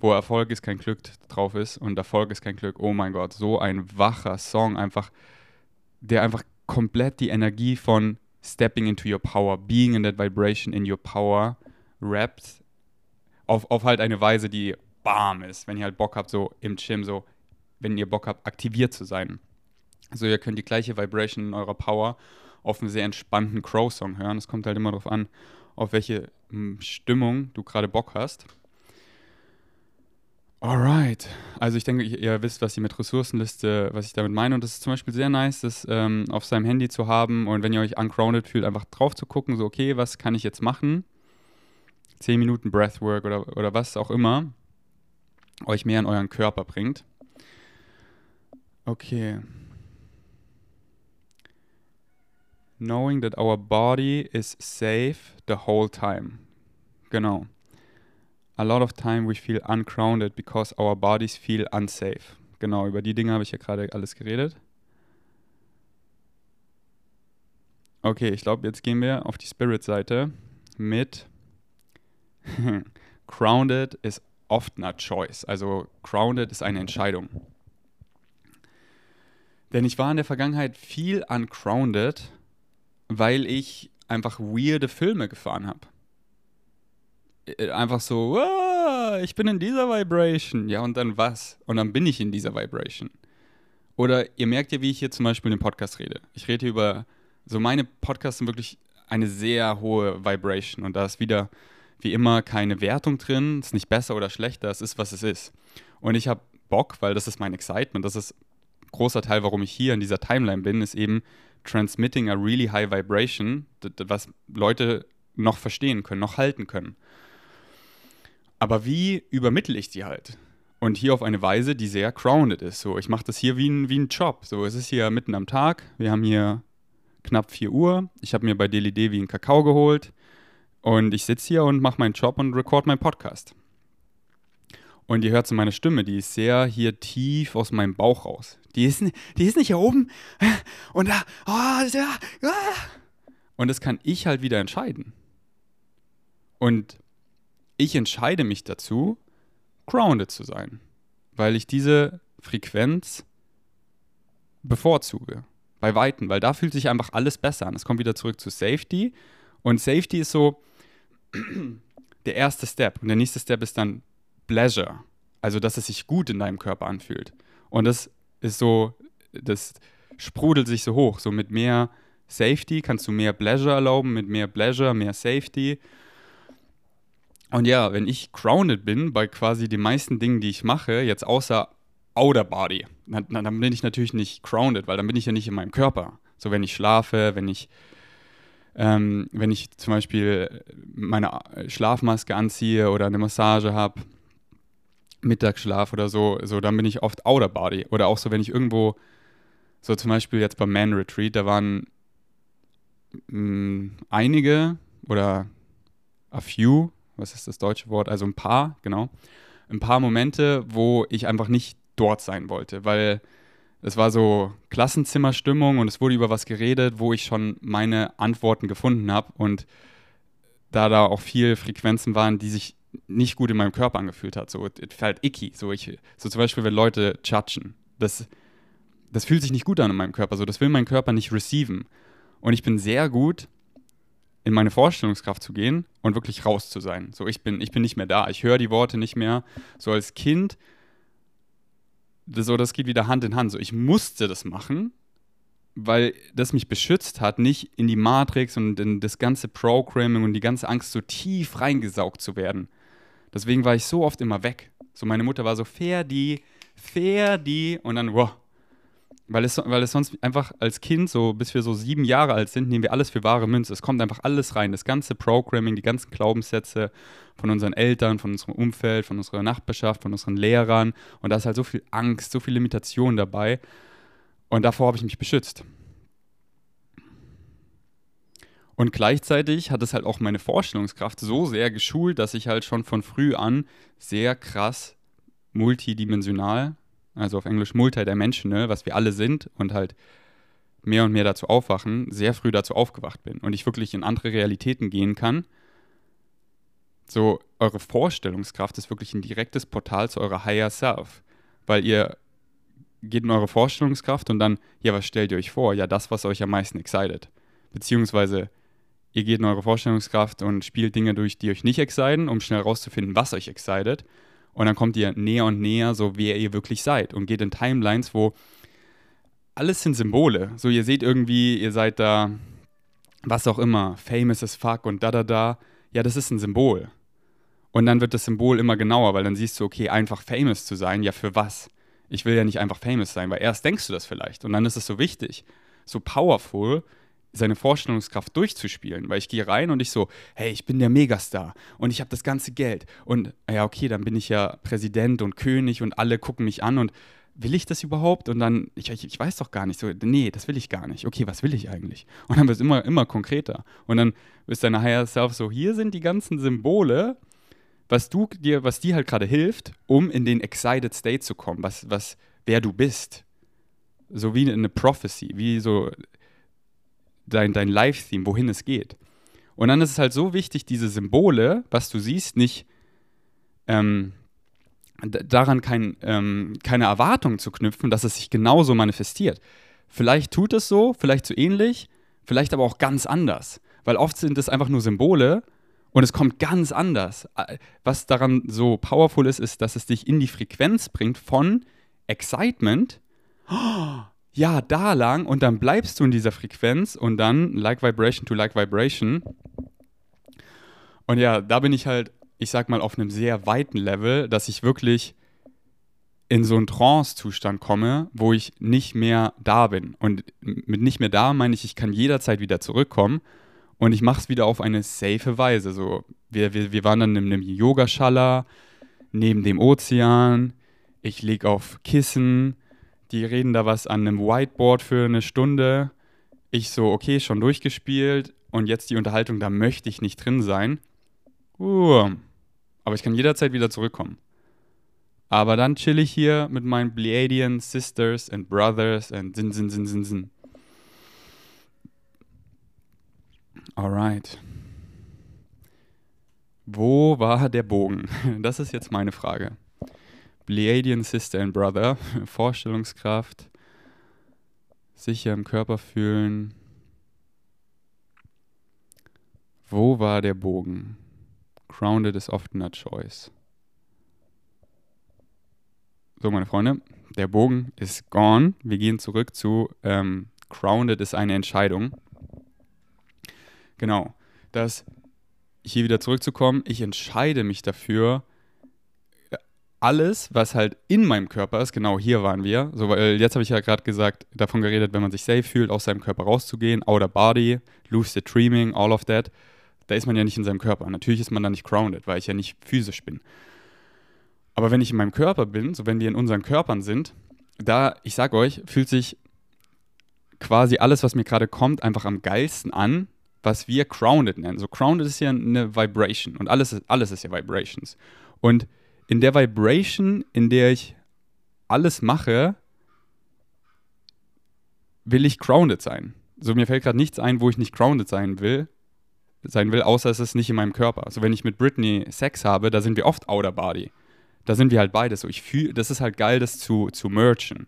Wo Erfolg ist kein Glück drauf ist und Erfolg ist kein Glück. Oh mein Gott, so ein wacher Song, einfach, der einfach komplett die Energie von Stepping into your power, being in that vibration in your power rappt auf, auf halt eine Weise, die bam ist, wenn ihr halt Bock habt, so im Gym, so, wenn ihr Bock habt, aktiviert zu sein. Also ihr könnt die gleiche Vibration in eurer Power auf einen sehr entspannten Crow-Song hören. Es kommt halt immer darauf an, auf welche hm, Stimmung du gerade Bock hast. Alright. Also ich denke, ihr wisst, was ihr mit Ressourcenliste, was ich damit meine. Und das ist zum Beispiel sehr nice, das ähm, auf seinem Handy zu haben und wenn ihr euch uncrowned fühlt, einfach drauf zu gucken, so okay, was kann ich jetzt machen? 10 Minuten Breathwork oder, oder was auch immer euch mehr in euren Körper bringt. Okay. Knowing that our body is safe the whole time. Genau. A lot of time we feel uncrowned because our bodies feel unsafe. Genau, über die Dinge habe ich ja gerade alles geredet. Okay, ich glaube, jetzt gehen wir auf die Spirit-Seite mit Grounded ist oft not choice. Also grounded ist eine Entscheidung. Denn ich war in der Vergangenheit viel ungrounded, weil ich einfach weirde Filme gefahren habe. Äh, einfach so, ah, ich bin in dieser Vibration. Ja, und dann was? Und dann bin ich in dieser Vibration. Oder ihr merkt ja, wie ich hier zum Beispiel in dem Podcast rede. Ich rede hier über, so meine Podcasts sind wirklich eine sehr hohe Vibration. Und da ist wieder wie immer keine Wertung drin, ist nicht besser oder schlechter, es ist, was es ist. Und ich habe Bock, weil das ist mein Excitement, das ist ein großer Teil, warum ich hier in dieser Timeline bin, ist eben transmitting a really high vibration, was Leute noch verstehen können, noch halten können. Aber wie übermittle ich die halt? Und hier auf eine Weise, die sehr grounded ist. So, ich mache das hier wie ein, wie ein Job. So, es ist hier mitten am Tag. Wir haben hier knapp 4 Uhr. Ich habe mir bei DLD wie einen Kakao geholt. Und ich sitze hier und mache meinen Job und record meinen Podcast. Und ihr hört so meine Stimme, die ist sehr hier tief aus meinem Bauch raus. Die ist, die ist nicht hier oben und da, oh, da, ah. Und das kann ich halt wieder entscheiden. Und ich entscheide mich dazu, grounded zu sein, weil ich diese Frequenz bevorzuge. Bei Weitem, weil da fühlt sich einfach alles besser an. Es kommt wieder zurück zu Safety. Und Safety ist so, der erste Step. Und der nächste Step ist dann Pleasure. Also, dass es sich gut in deinem Körper anfühlt. Und das ist so, das sprudelt sich so hoch. So mit mehr Safety kannst du mehr Pleasure erlauben, mit mehr Pleasure, mehr Safety. Und ja, wenn ich grounded bin bei quasi den meisten Dingen, die ich mache, jetzt außer Outer Body, dann, dann bin ich natürlich nicht grounded, weil dann bin ich ja nicht in meinem Körper. So, wenn ich schlafe, wenn ich ähm, wenn ich zum Beispiel meine Schlafmaske anziehe oder eine Massage habe, Mittagsschlaf oder so, so, dann bin ich oft Outer Body. Oder auch so, wenn ich irgendwo, so zum Beispiel jetzt beim Man Retreat, da waren mh, mm, einige oder a few, was ist das deutsche Wort? Also ein paar, genau. Ein paar Momente, wo ich einfach nicht dort sein wollte, weil es war so Klassenzimmerstimmung und es wurde über was geredet, wo ich schon meine Antworten gefunden habe und da da auch viel Frequenzen waren, die sich nicht gut in meinem Körper angefühlt hat. So, es felt icky. So, ich, so zum Beispiel, wenn Leute judgen. Das, das fühlt sich nicht gut an in meinem Körper. So, das will mein Körper nicht receiven. Und ich bin sehr gut, in meine Vorstellungskraft zu gehen und wirklich raus zu sein. So, ich bin, ich bin nicht mehr da. Ich höre die Worte nicht mehr. So als Kind so, das geht wieder Hand in Hand. So, ich musste das machen, weil das mich beschützt hat, nicht in die Matrix und in das ganze Programming und die ganze Angst so tief reingesaugt zu werden. Deswegen war ich so oft immer weg. So, meine Mutter war so, fair die und dann, wow. Weil es, weil es sonst einfach als Kind, so bis wir so sieben Jahre alt sind, nehmen wir alles für wahre Münze. Es kommt einfach alles rein. Das ganze Programming, die ganzen Glaubenssätze von unseren Eltern, von unserem Umfeld, von unserer Nachbarschaft, von unseren Lehrern. Und da ist halt so viel Angst, so viel Limitation dabei. Und davor habe ich mich beschützt. Und gleichzeitig hat es halt auch meine Vorstellungskraft so sehr geschult, dass ich halt schon von früh an sehr krass multidimensional also auf Englisch multidimensional, was wir alle sind und halt mehr und mehr dazu aufwachen, sehr früh dazu aufgewacht bin und ich wirklich in andere Realitäten gehen kann. So, eure Vorstellungskraft ist wirklich ein direktes Portal zu eurer Higher Self, weil ihr geht in eure Vorstellungskraft und dann, ja, was stellt ihr euch vor? Ja, das, was euch am meisten excited. Beziehungsweise, ihr geht in eure Vorstellungskraft und spielt Dinge durch, die euch nicht exciten, um schnell rauszufinden, was euch excited. Und dann kommt ihr näher und näher, so wer ihr wirklich seid und geht in Timelines, wo alles sind Symbole. So, ihr seht irgendwie, ihr seid da, was auch immer, famous as fuck und da, da, da. Ja, das ist ein Symbol. Und dann wird das Symbol immer genauer, weil dann siehst du, okay, einfach famous zu sein, ja, für was? Ich will ja nicht einfach famous sein, weil erst denkst du das vielleicht und dann ist es so wichtig, so powerful, seine Vorstellungskraft durchzuspielen, weil ich gehe rein und ich so, hey, ich bin der Megastar und ich habe das ganze Geld und ja, okay, dann bin ich ja Präsident und König und alle gucken mich an und will ich das überhaupt? Und dann, ich, ich, ich weiß doch gar nicht, so, nee, das will ich gar nicht. Okay, was will ich eigentlich? Und dann wird es immer, immer konkreter. Und dann ist deine Higher Self so, hier sind die ganzen Symbole, was du dir, was dir halt gerade hilft, um in den Excited State zu kommen, was, was, wer du bist. So wie eine Prophecy, wie so dein, dein Live-Theme, wohin es geht. Und dann ist es halt so wichtig, diese Symbole, was du siehst, nicht ähm, daran kein, ähm, keine Erwartung zu knüpfen, dass es sich genauso manifestiert. Vielleicht tut es so, vielleicht so ähnlich, vielleicht aber auch ganz anders. Weil oft sind es einfach nur Symbole und es kommt ganz anders. Was daran so powerful ist, ist, dass es dich in die Frequenz bringt von Excitement. Oh, ja, da lang und dann bleibst du in dieser Frequenz und dann like vibration to like vibration. Und ja, da bin ich halt, ich sag mal, auf einem sehr weiten Level, dass ich wirklich in so einen Trance-Zustand komme, wo ich nicht mehr da bin. Und mit nicht mehr da meine ich, ich kann jederzeit wieder zurückkommen und ich mache es wieder auf eine safe Weise. So, wir, wir, wir waren dann in einem Yogaschala neben dem Ozean, ich liege auf Kissen, die reden da was an einem Whiteboard für eine Stunde. Ich so, okay, schon durchgespielt und jetzt die Unterhaltung, da möchte ich nicht drin sein. Uh, aber ich kann jederzeit wieder zurückkommen. Aber dann chill ich hier mit meinen Pleiadian Sisters and Brothers and Sin, Sin, Sin, Sin, Sin. Alright. Wo war der Bogen? Das ist jetzt meine Frage. Pleiadian Sister and Brother, Vorstellungskraft, sicher im Körper fühlen. Wo war der Bogen? Grounded is often a choice. So, meine Freunde, der Bogen ist gone. Wir gehen zurück zu ähm, Grounded ist eine Entscheidung. Genau, dass hier wieder zurückzukommen, ich entscheide mich dafür, alles, was halt in meinem Körper ist, genau hier waren wir. So, weil jetzt habe ich ja gerade gesagt, davon geredet, wenn man sich safe fühlt, aus seinem Körper rauszugehen, outer body, lucid dreaming, all of that. Da ist man ja nicht in seinem Körper. Natürlich ist man da nicht grounded, weil ich ja nicht physisch bin. Aber wenn ich in meinem Körper bin, so wenn wir in unseren Körpern sind, da, ich sag euch, fühlt sich quasi alles, was mir gerade kommt, einfach am geilsten an, was wir grounded nennen. So grounded ist ja eine Vibration und alles ist, alles ist ja Vibrations. Und in der Vibration, in der ich alles mache, will ich grounded sein. So mir fällt gerade nichts ein, wo ich nicht grounded sein will, sein will, außer es ist nicht in meinem Körper. Also wenn ich mit Britney Sex habe, da sind wir oft outer body. Da sind wir halt beide so. Ich fühle, das ist halt geil, das zu, zu merchen.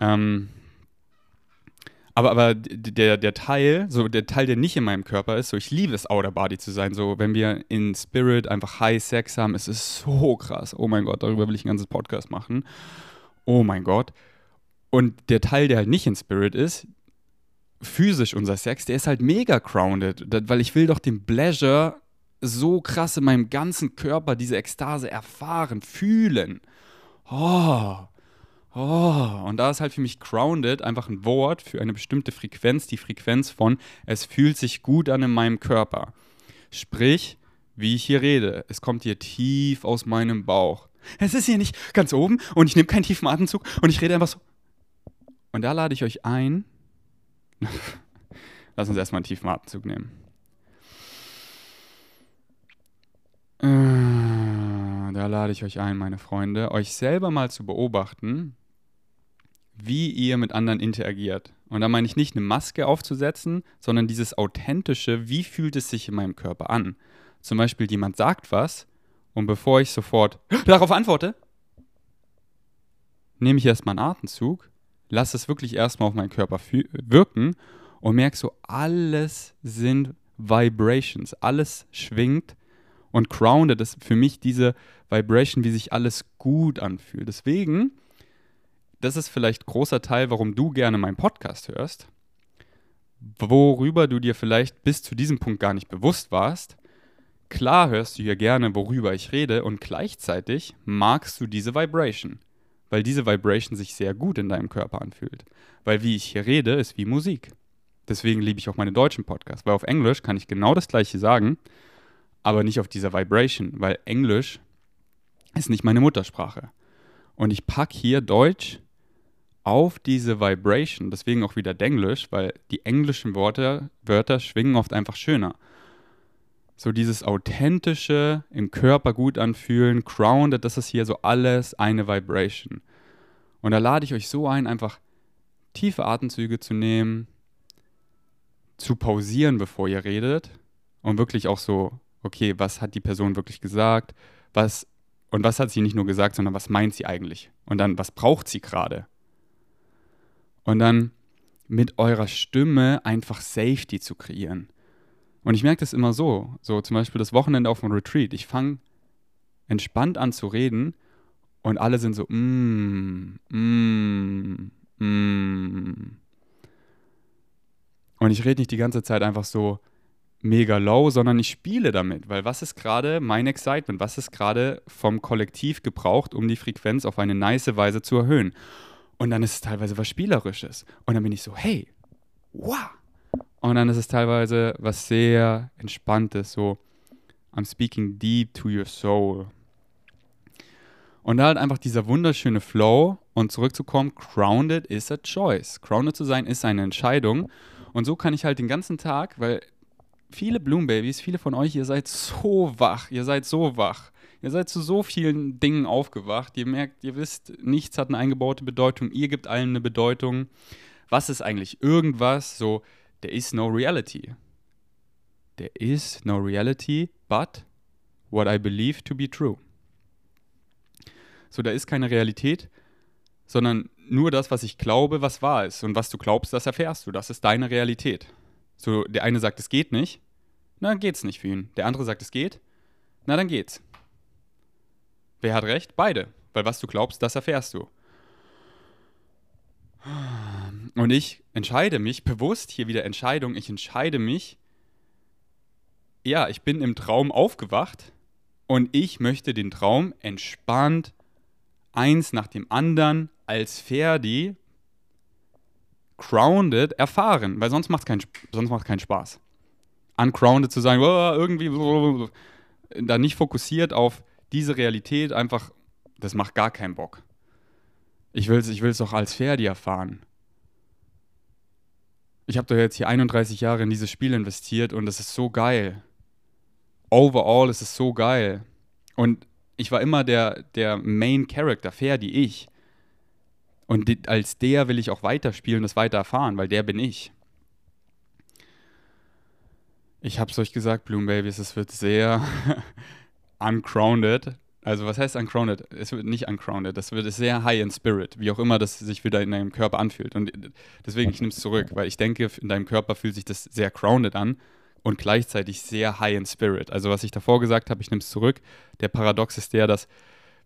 Ähm, aber, aber der, der Teil, so der Teil, der nicht in meinem Körper ist, so ich liebe es, Outer Body zu sein. So, wenn wir in Spirit einfach High Sex haben, es ist so krass. Oh mein Gott, darüber will ich ein ganzes Podcast machen. Oh mein Gott. Und der Teil, der halt nicht in Spirit ist, physisch unser Sex, der ist halt mega grounded, weil ich will doch den Pleasure so krass in meinem ganzen Körper, diese Ekstase erfahren, fühlen. Oh, Oh, und da ist halt für mich grounded einfach ein Wort für eine bestimmte Frequenz, die Frequenz von es fühlt sich gut an in meinem Körper. Sprich, wie ich hier rede, es kommt hier tief aus meinem Bauch. Es ist hier nicht ganz oben und ich nehme keinen tiefen Atemzug und ich rede einfach so. Und da lade ich euch ein. Lass uns erstmal einen tiefen Atemzug nehmen. Äh, da lade ich euch ein, meine Freunde, euch selber mal zu beobachten, wie ihr mit anderen interagiert. Und da meine ich nicht eine Maske aufzusetzen, sondern dieses authentische, wie fühlt es sich in meinem Körper an. Zum Beispiel jemand sagt was und bevor ich sofort darauf antworte, nehme ich erstmal einen Atemzug, lasse es wirklich erstmal auf meinen Körper wirken und merke so, alles sind Vibrations, alles schwingt und grounded ist für mich diese Vibration, wie sich alles gut anfühlt. Deswegen das ist vielleicht großer Teil, warum du gerne meinen Podcast hörst, worüber du dir vielleicht bis zu diesem Punkt gar nicht bewusst warst. Klar hörst du hier gerne, worüber ich rede und gleichzeitig magst du diese Vibration, weil diese Vibration sich sehr gut in deinem Körper anfühlt. Weil wie ich hier rede, ist wie Musik. Deswegen liebe ich auch meine deutschen Podcasts, weil auf Englisch kann ich genau das gleiche sagen, aber nicht auf dieser Vibration, weil Englisch ist nicht meine Muttersprache. Und ich packe hier Deutsch auf diese Vibration, deswegen auch wieder Denglisch, weil die englischen Worte, Wörter schwingen oft einfach schöner. So dieses authentische, im Körper gut anfühlen, grounded, das ist hier so alles eine Vibration. Und da lade ich euch so ein, einfach tiefe Atemzüge zu nehmen, zu pausieren, bevor ihr redet und wirklich auch so, okay, was hat die Person wirklich gesagt? Was und was hat sie nicht nur gesagt, sondern was meint sie eigentlich? Und dann, was braucht sie gerade? Und dann mit eurer Stimme einfach Safety zu kreieren. Und ich merke das immer so, so zum Beispiel das Wochenende auf dem Retreat. Ich fange entspannt an zu reden und alle sind so, mm, mm, mm. Und ich rede nicht die ganze Zeit einfach so mega low, sondern ich spiele damit, weil was ist gerade mein Excitement, was ist gerade vom Kollektiv gebraucht, um die Frequenz auf eine nice Weise zu erhöhen. Und dann ist es teilweise was Spielerisches. Und dann bin ich so, hey, wow. Und dann ist es teilweise was sehr Entspanntes, so, I'm speaking deep to your soul. Und da halt einfach dieser wunderschöne Flow und zurückzukommen, grounded is a choice. Grounded zu sein ist eine Entscheidung. Und so kann ich halt den ganzen Tag, weil viele Bloom Babies, viele von euch, ihr seid so wach, ihr seid so wach. Ihr seid zu so vielen Dingen aufgewacht. Ihr merkt, ihr wisst, nichts hat eine eingebaute Bedeutung. Ihr gebt allem eine Bedeutung. Was ist eigentlich irgendwas? So, there is no reality. There is no reality, but what I believe to be true. So, da ist keine Realität, sondern nur das, was ich glaube, was wahr ist. Und was du glaubst, das erfährst du. Das ist deine Realität. So, der eine sagt, es geht nicht, na, dann geht's nicht für ihn. Der andere sagt, es geht, na, dann geht's. Wer hat recht? Beide. Weil was du glaubst, das erfährst du. Und ich entscheide mich, bewusst hier wieder Entscheidung, ich entscheide mich, ja, ich bin im Traum aufgewacht und ich möchte den Traum entspannt, eins nach dem anderen, als Ferdi, grounded erfahren, weil sonst macht es keinen, keinen Spaß. Ungrounded zu sein, irgendwie, da nicht fokussiert auf, diese Realität einfach, das macht gar keinen Bock. Ich will es ich will's auch als Ferdi erfahren. Ich habe doch jetzt hier 31 Jahre in dieses Spiel investiert und es ist so geil. Overall ist es so geil. Und ich war immer der, der Main Character, Ferdi, ich. Und als der will ich auch weiterspielen und das weiter erfahren, weil der bin ich. Ich hab's euch gesagt, Bloom Babies, es wird sehr uncrowned. Also was heißt uncrowned? Es wird nicht uncrowned, das wird sehr high in spirit, wie auch immer das sich wieder in deinem Körper anfühlt. Und deswegen, ich nehme es zurück, weil ich denke, in deinem Körper fühlt sich das sehr grounded an und gleichzeitig sehr high in spirit. Also was ich davor gesagt habe, ich nehme es zurück. Der Paradox ist der, dass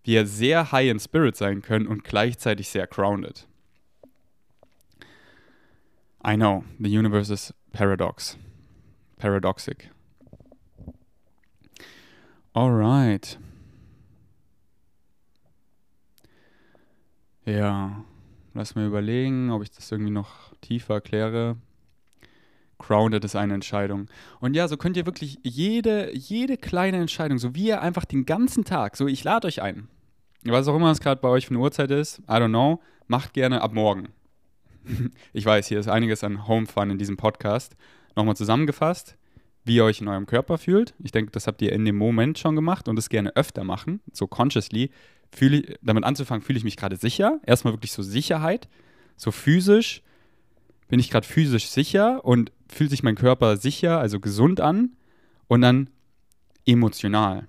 wir sehr high in spirit sein können und gleichzeitig sehr grounded. I know, the universe is paradox. Paradoxic. Alright. Ja, lass mir überlegen, ob ich das irgendwie noch tiefer erkläre. Grounded ist eine Entscheidung. Und ja, so könnt ihr wirklich jede, jede kleine Entscheidung, so wie ihr einfach den ganzen Tag, so ich lade euch ein. Was auch immer es gerade bei euch für eine Uhrzeit ist, I don't know, macht gerne ab morgen. ich weiß, hier ist einiges an Home Fun in diesem Podcast. Nochmal zusammengefasst, wie ihr euch in eurem Körper fühlt. Ich denke, das habt ihr in dem Moment schon gemacht und das gerne öfter machen, so consciously. Fühle, damit anzufangen, fühle ich mich gerade sicher. Erstmal wirklich so Sicherheit, so physisch. Bin ich gerade physisch sicher und fühlt sich mein Körper sicher, also gesund an und dann emotional.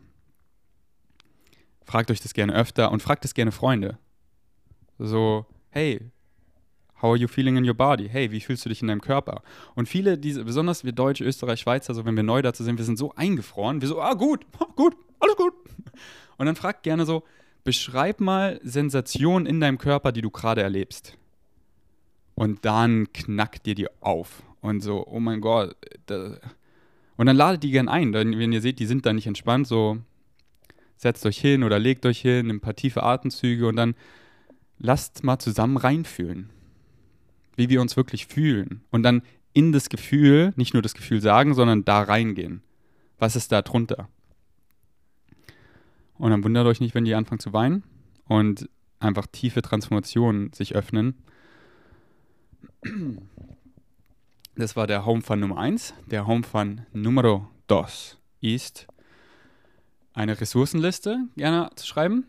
Fragt euch das gerne öfter und fragt es gerne Freunde. So, hey, how are you feeling in your body? Hey, wie fühlst du dich in deinem Körper? Und viele, diese, besonders wir Deutsche, Österreich, Schweizer, so wenn wir neu dazu sind, wir sind so eingefroren, wir so, ah gut, gut, alles gut. Und dann fragt gerne so, beschreib mal Sensationen in deinem Körper, die du gerade erlebst. Und dann knackt dir die auf und so, oh mein Gott. Und dann ladet die gern ein. Wenn ihr seht, die sind da nicht entspannt, so setzt euch hin oder legt euch hin, nimmt ein paar tiefe Atemzüge und dann lasst mal zusammen reinfühlen. Wie wir uns wirklich fühlen. Und dann in das Gefühl, nicht nur das Gefühl sagen, sondern da reingehen. Was ist da drunter? Und dann wundert euch nicht, wenn die anfangen zu weinen und einfach tiefe Transformationen sich öffnen. Das war der Home Fun Nummer 1. Der Home Fun Numero 2 ist eine Ressourcenliste gerne zu schreiben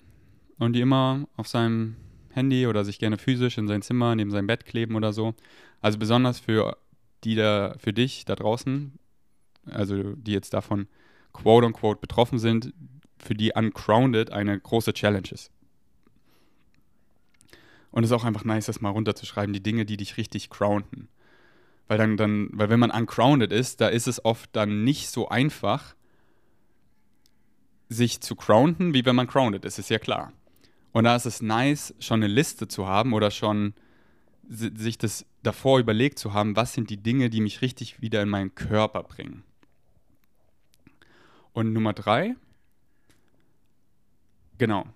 und die immer auf seinem Handy oder sich gerne physisch in sein Zimmer neben sein Bett kleben oder so. Also besonders für die da, für dich da draußen, also die jetzt davon quote unquote betroffen sind, für die Uncrounded eine große Challenge ist. Und es ist auch einfach nice, das mal runterzuschreiben, die Dinge, die dich richtig grounden. Weil dann, dann, weil wenn man uncrounded ist, da ist es oft dann nicht so einfach, sich zu grounden, wie wenn man grounded ist, ist ja klar. Und da ist es nice, schon eine Liste zu haben oder schon sich das davor überlegt zu haben, was sind die Dinge, die mich richtig wieder in meinen Körper bringen. Und Nummer drei, genau,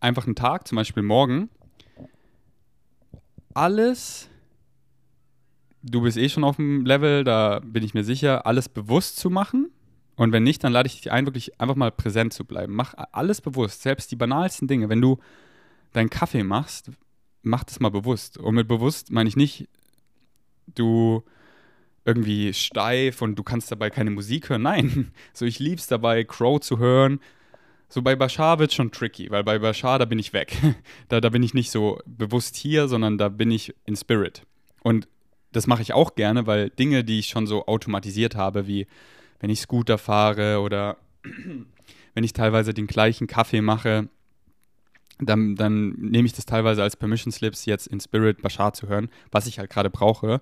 einfach einen Tag, zum Beispiel morgen, alles du bist eh schon auf dem Level, da bin ich mir sicher, alles bewusst zu machen. Und wenn nicht, dann lade ich dich ein, wirklich einfach mal präsent zu bleiben. Mach alles bewusst, selbst die banalsten Dinge. Wenn du deinen Kaffee machst, mach das mal bewusst. Und mit bewusst meine ich nicht, du irgendwie steif und du kannst dabei keine Musik hören. Nein, so ich lieb's dabei, Crow zu hören. So bei Bashar wird schon tricky, weil bei Bashar, da bin ich weg. Da, da bin ich nicht so bewusst hier, sondern da bin ich in Spirit. Und das mache ich auch gerne, weil Dinge, die ich schon so automatisiert habe, wie wenn ich Scooter fahre oder wenn ich teilweise den gleichen Kaffee mache, dann, dann nehme ich das teilweise als Permission Slips, jetzt in Spirit Bashar zu hören, was ich halt gerade brauche.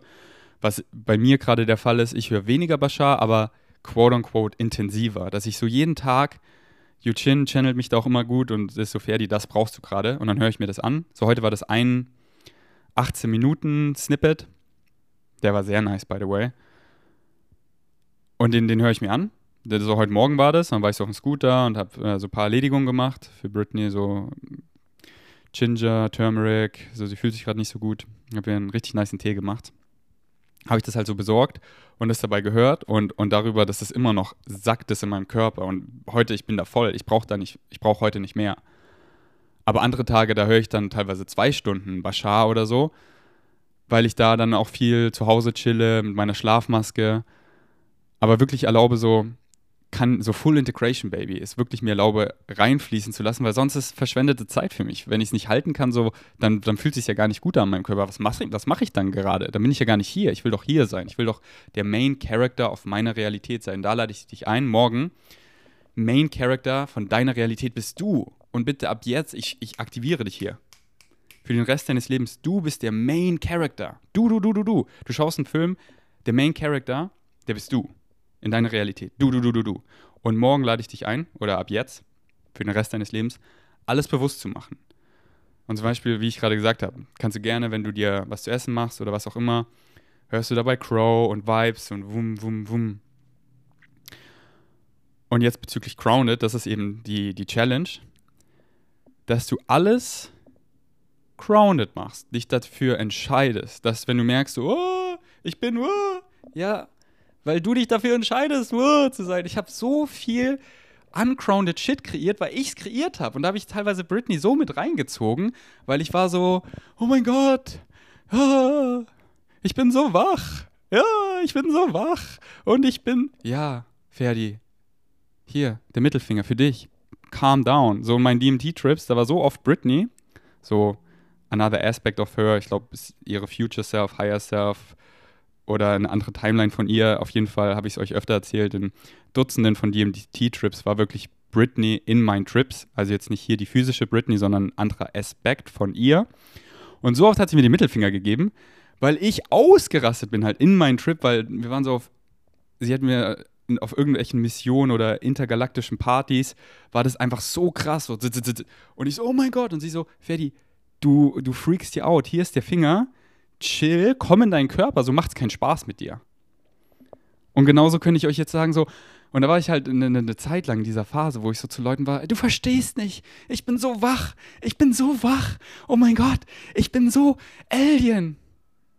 Was bei mir gerade der Fall ist, ich höre weniger Bashar, aber quote unquote intensiver. Dass ich so jeden Tag, Yuchin channelt mich da auch immer gut und ist so fair, die das brauchst du gerade. Und dann höre ich mir das an. So heute war das ein 18 Minuten Snippet der war sehr nice, by the way. Und den, den höre ich mir an. So heute Morgen war das, dann war ich so auf dem Scooter und habe äh, so ein paar Erledigungen gemacht für Britney, so Ginger, Turmeric, so sie fühlt sich gerade nicht so gut. Ich habe ihr einen richtig niceen Tee gemacht. Habe ich das halt so besorgt und das dabei gehört und, und darüber, dass es immer noch sackt es in meinem Körper und heute, ich bin da voll, ich brauche da nicht, ich brauche heute nicht mehr. Aber andere Tage, da höre ich dann teilweise zwei Stunden Bashar oder so weil ich da dann auch viel zu Hause chille mit meiner Schlafmaske. Aber wirklich erlaube so, kann so Full Integration Baby ist wirklich mir erlaube reinfließen zu lassen, weil sonst ist verschwendete Zeit für mich. Wenn ich es nicht halten kann, so dann, dann fühlt es sich ja gar nicht gut an meinem Körper. Was mache was mach ich dann gerade? Dann bin ich ja gar nicht hier. Ich will doch hier sein. Ich will doch der Main Character auf meiner Realität sein. Da lade ich dich ein. Morgen Main Character von deiner Realität bist du. Und bitte ab jetzt, ich, ich aktiviere dich hier für den Rest deines Lebens. Du bist der Main Character. Du, du, du, du, du. Du schaust einen Film, der Main Character, der bist du. In deiner Realität. Du, du, du, du, du. Und morgen lade ich dich ein, oder ab jetzt, für den Rest deines Lebens, alles bewusst zu machen. Und zum Beispiel, wie ich gerade gesagt habe, kannst du gerne, wenn du dir was zu essen machst oder was auch immer, hörst du dabei Crow und Vibes und Wum, Wum, Wum. Und jetzt bezüglich Grounded, das ist eben die, die Challenge, dass du alles grounded machst, dich dafür entscheidest, dass wenn du merkst, oh, ich bin, oh, ja, weil du dich dafür entscheidest, oh, zu sein. Ich habe so viel uncrowned Shit kreiert, weil ich es kreiert habe. Und da habe ich teilweise Britney so mit reingezogen, weil ich war so, oh mein Gott, ah, ich bin so wach. Ja, ich bin so wach. Und ich bin, ja, Ferdi, hier, der Mittelfinger für dich. Calm down. So in meinen DMT-Trips, da war so oft Britney, so another aspect of her, ich glaube, ihre Future Self, Higher Self oder eine andere Timeline von ihr. Auf jeden Fall habe ich es euch öfter erzählt. In Dutzenden von DMT-Trips war wirklich Britney in meinen Trips. Also jetzt nicht hier die physische Britney, sondern ein anderer Aspekt von ihr. Und so oft hat sie mir den Mittelfinger gegeben, weil ich ausgerastet bin halt in meinen Trip, weil wir waren so auf, sie hat mir auf irgendwelchen Missionen oder intergalaktischen Partys, war das einfach so krass. So, und ich so, oh mein Gott. Und sie so, Ferdi, du, du freakst dir out. Hier ist der Finger. Chill, komm in deinen Körper. So macht es keinen Spaß mit dir. Und genauso könnte ich euch jetzt sagen, so, und da war ich halt eine, eine, Zeit lang in dieser Phase, wo ich so zu Leuten war, du verstehst nicht, ich bin so wach, ich bin so wach, oh mein Gott, ich bin so Alien.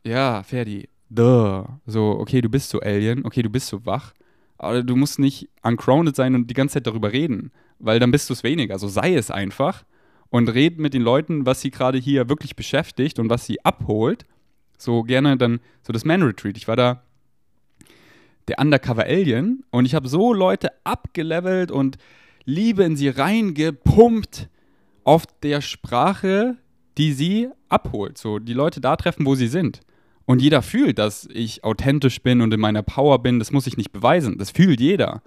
Ja, Ferdi, duh. So, okay, du bist so Alien, okay, du bist so wach, aber du musst nicht uncrowned sein und die ganze Zeit darüber reden, weil dann bist du es weniger. So sei es einfach und red mit den Leuten, was sie gerade hier wirklich beschäftigt und was sie abholt. So gerne dann, so das Man Retreat. Ich war da der Undercover Alien und ich habe so Leute abgelevelt und Liebe in sie reingepumpt auf der Sprache, die sie abholt. So die Leute da treffen, wo sie sind. Und jeder fühlt, dass ich authentisch bin und in meiner Power bin. Das muss ich nicht beweisen. Das fühlt jeder.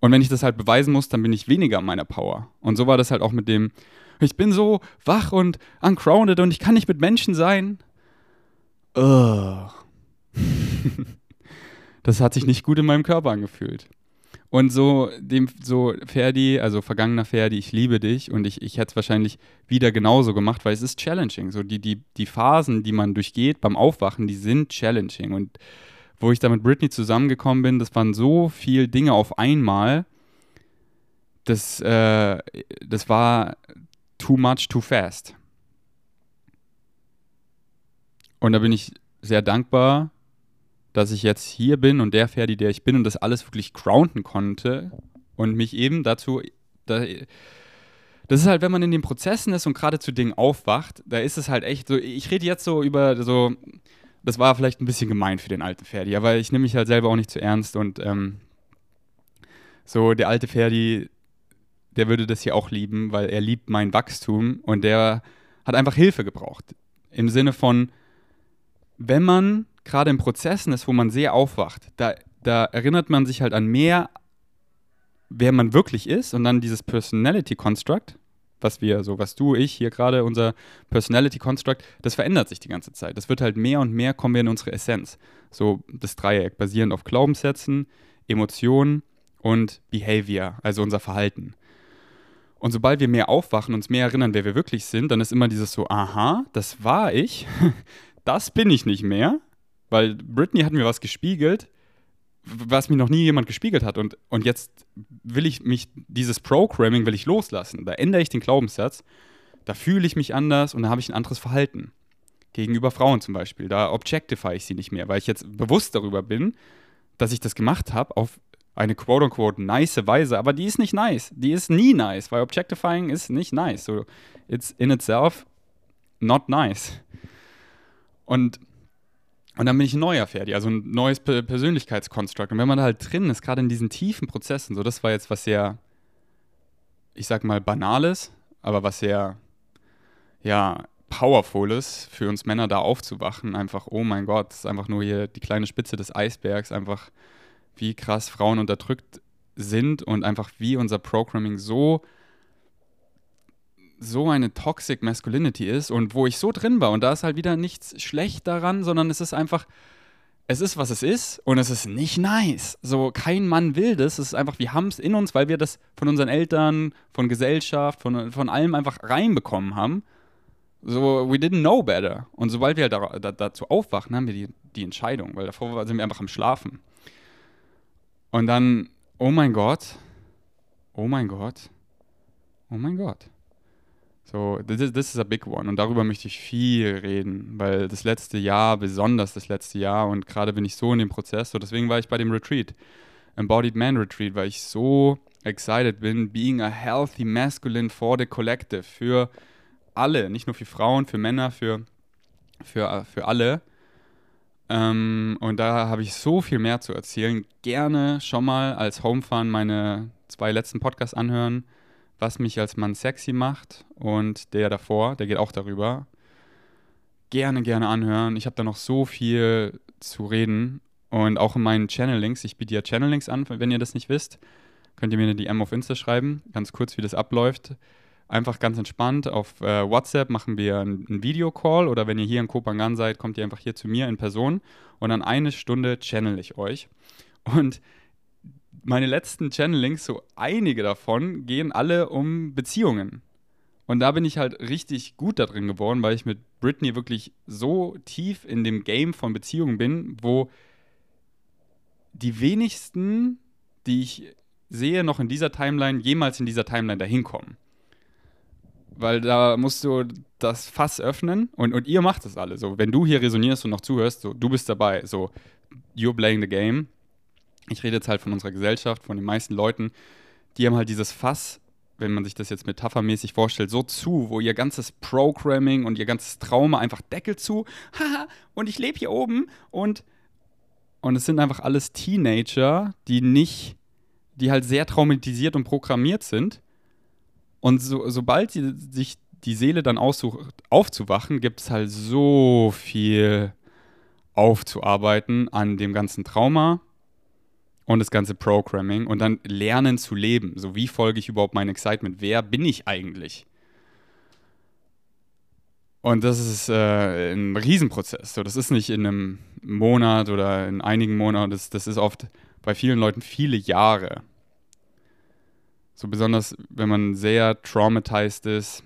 Und wenn ich das halt beweisen muss, dann bin ich weniger in meiner Power. Und so war das halt auch mit dem, ich bin so wach und uncrowned und ich kann nicht mit Menschen sein. Das hat sich nicht gut in meinem Körper angefühlt. Und so, dem, so Ferdi, also vergangener Ferdi, ich liebe dich und ich, ich hätte es wahrscheinlich wieder genauso gemacht, weil es ist challenging. So die, die, die Phasen, die man durchgeht beim Aufwachen, die sind challenging. Und wo ich da mit Britney zusammengekommen bin, das waren so viele Dinge auf einmal. Das, äh, das war too much, too fast. Und da bin ich sehr dankbar, dass ich jetzt hier bin und der Ferdi, der ich bin und das alles wirklich grounden konnte und mich eben dazu. Da, das ist halt, wenn man in den Prozessen ist und gerade zu Dingen aufwacht, da ist es halt echt so. Ich rede jetzt so über so. Das war vielleicht ein bisschen gemein für den alten Ferdi, aber ich nehme mich halt selber auch nicht zu ernst und ähm, so der alte Ferdi, der würde das hier auch lieben, weil er liebt mein Wachstum und der hat einfach Hilfe gebraucht. Im Sinne von, wenn man gerade in Prozessen ist, wo man sehr aufwacht, da, da erinnert man sich halt an mehr, wer man wirklich ist und dann dieses Personality Construct, was wir, so was du, ich hier gerade, unser Personality Construct, das verändert sich die ganze Zeit. Das wird halt mehr und mehr kommen wir in unsere Essenz. So das Dreieck, basierend auf Glaubenssätzen, Emotionen und Behavior, also unser Verhalten. Und sobald wir mehr aufwachen, uns mehr erinnern, wer wir wirklich sind, dann ist immer dieses so, aha, das war ich, das bin ich nicht mehr. Weil Britney hat mir was gespiegelt, was mir noch nie jemand gespiegelt hat. Und, und jetzt will ich mich, dieses Programming will ich loslassen. Da ändere ich den Glaubenssatz, da fühle ich mich anders und da habe ich ein anderes Verhalten. Gegenüber Frauen zum Beispiel. Da objectify ich sie nicht mehr, weil ich jetzt bewusst darüber bin, dass ich das gemacht habe auf eine quote-unquote nice Weise, aber die ist nicht nice. Die ist nie nice, weil objectifying ist nicht nice. So, it's in itself not nice. Und und dann bin ich ein neuer Ferdi, also ein neues Persönlichkeitskonstrukt. Und wenn man da halt drin ist, gerade in diesen tiefen Prozessen, so das war jetzt was sehr, ich sag mal, banales, aber was sehr, ja, powerfules für uns Männer da aufzuwachen. Einfach, oh mein Gott, das ist einfach nur hier die kleine Spitze des Eisbergs, einfach wie krass Frauen unterdrückt sind und einfach wie unser Programming so so eine Toxic Masculinity ist und wo ich so drin war. Und da ist halt wieder nichts schlecht daran, sondern es ist einfach, es ist, was es ist und es ist nicht nice. So, kein Mann will das. Es ist einfach, wir haben es in uns, weil wir das von unseren Eltern, von Gesellschaft, von, von allem einfach reinbekommen haben. So, we didn't know better. Und sobald wir halt da, da, dazu aufwachen, haben wir die, die Entscheidung, weil davor sind wir einfach am Schlafen. Und dann, oh mein Gott, oh mein Gott, oh mein Gott. So, this is, this is a big one. Und darüber möchte ich viel reden, weil das letzte Jahr, besonders das letzte Jahr, und gerade bin ich so in dem Prozess, so deswegen war ich bei dem Retreat, Embodied Man Retreat, weil ich so excited bin, being a healthy masculine for the collective, für alle, nicht nur für Frauen, für Männer, für, für, für alle. Ähm, und da habe ich so viel mehr zu erzählen. Gerne schon mal als Homefun meine zwei letzten Podcasts anhören was mich als Mann sexy macht und der davor, der geht auch darüber. Gerne, gerne anhören. Ich habe da noch so viel zu reden und auch in meinen Channel-Links. Ich biete ja Channel-Links an, wenn ihr das nicht wisst. Könnt ihr mir eine DM auf Insta schreiben, ganz kurz, wie das abläuft. Einfach ganz entspannt. Auf äh, WhatsApp machen wir einen Videocall oder wenn ihr hier in Kopangan seid, kommt ihr einfach hier zu mir in Person und dann eine Stunde channel ich euch. Und meine letzten Channelings, so einige davon, gehen alle um Beziehungen. Und da bin ich halt richtig gut da drin geworden, weil ich mit Britney wirklich so tief in dem Game von Beziehungen bin, wo die wenigsten, die ich sehe, noch in dieser Timeline, jemals in dieser Timeline dahin kommen. Weil da musst du das Fass öffnen und, und ihr macht das alle. So, wenn du hier resonierst und noch zuhörst, so, du bist dabei. So, you're playing the game ich rede jetzt halt von unserer Gesellschaft, von den meisten Leuten, die haben halt dieses Fass, wenn man sich das jetzt metaphermäßig vorstellt, so zu, wo ihr ganzes Programming und ihr ganzes Trauma einfach Deckel zu, haha, und ich lebe hier oben und und es sind einfach alles Teenager, die nicht, die halt sehr traumatisiert und programmiert sind. Und so, sobald die, sich die Seele dann aussucht, aufzuwachen, gibt es halt so viel aufzuarbeiten an dem ganzen Trauma, und das ganze Programming und dann lernen zu leben. So, wie folge ich überhaupt mein Excitement? Wer bin ich eigentlich? Und das ist äh, ein Riesenprozess. So, das ist nicht in einem Monat oder in einigen Monaten, das, das ist oft bei vielen Leuten viele Jahre. So besonders, wenn man sehr traumatized ist,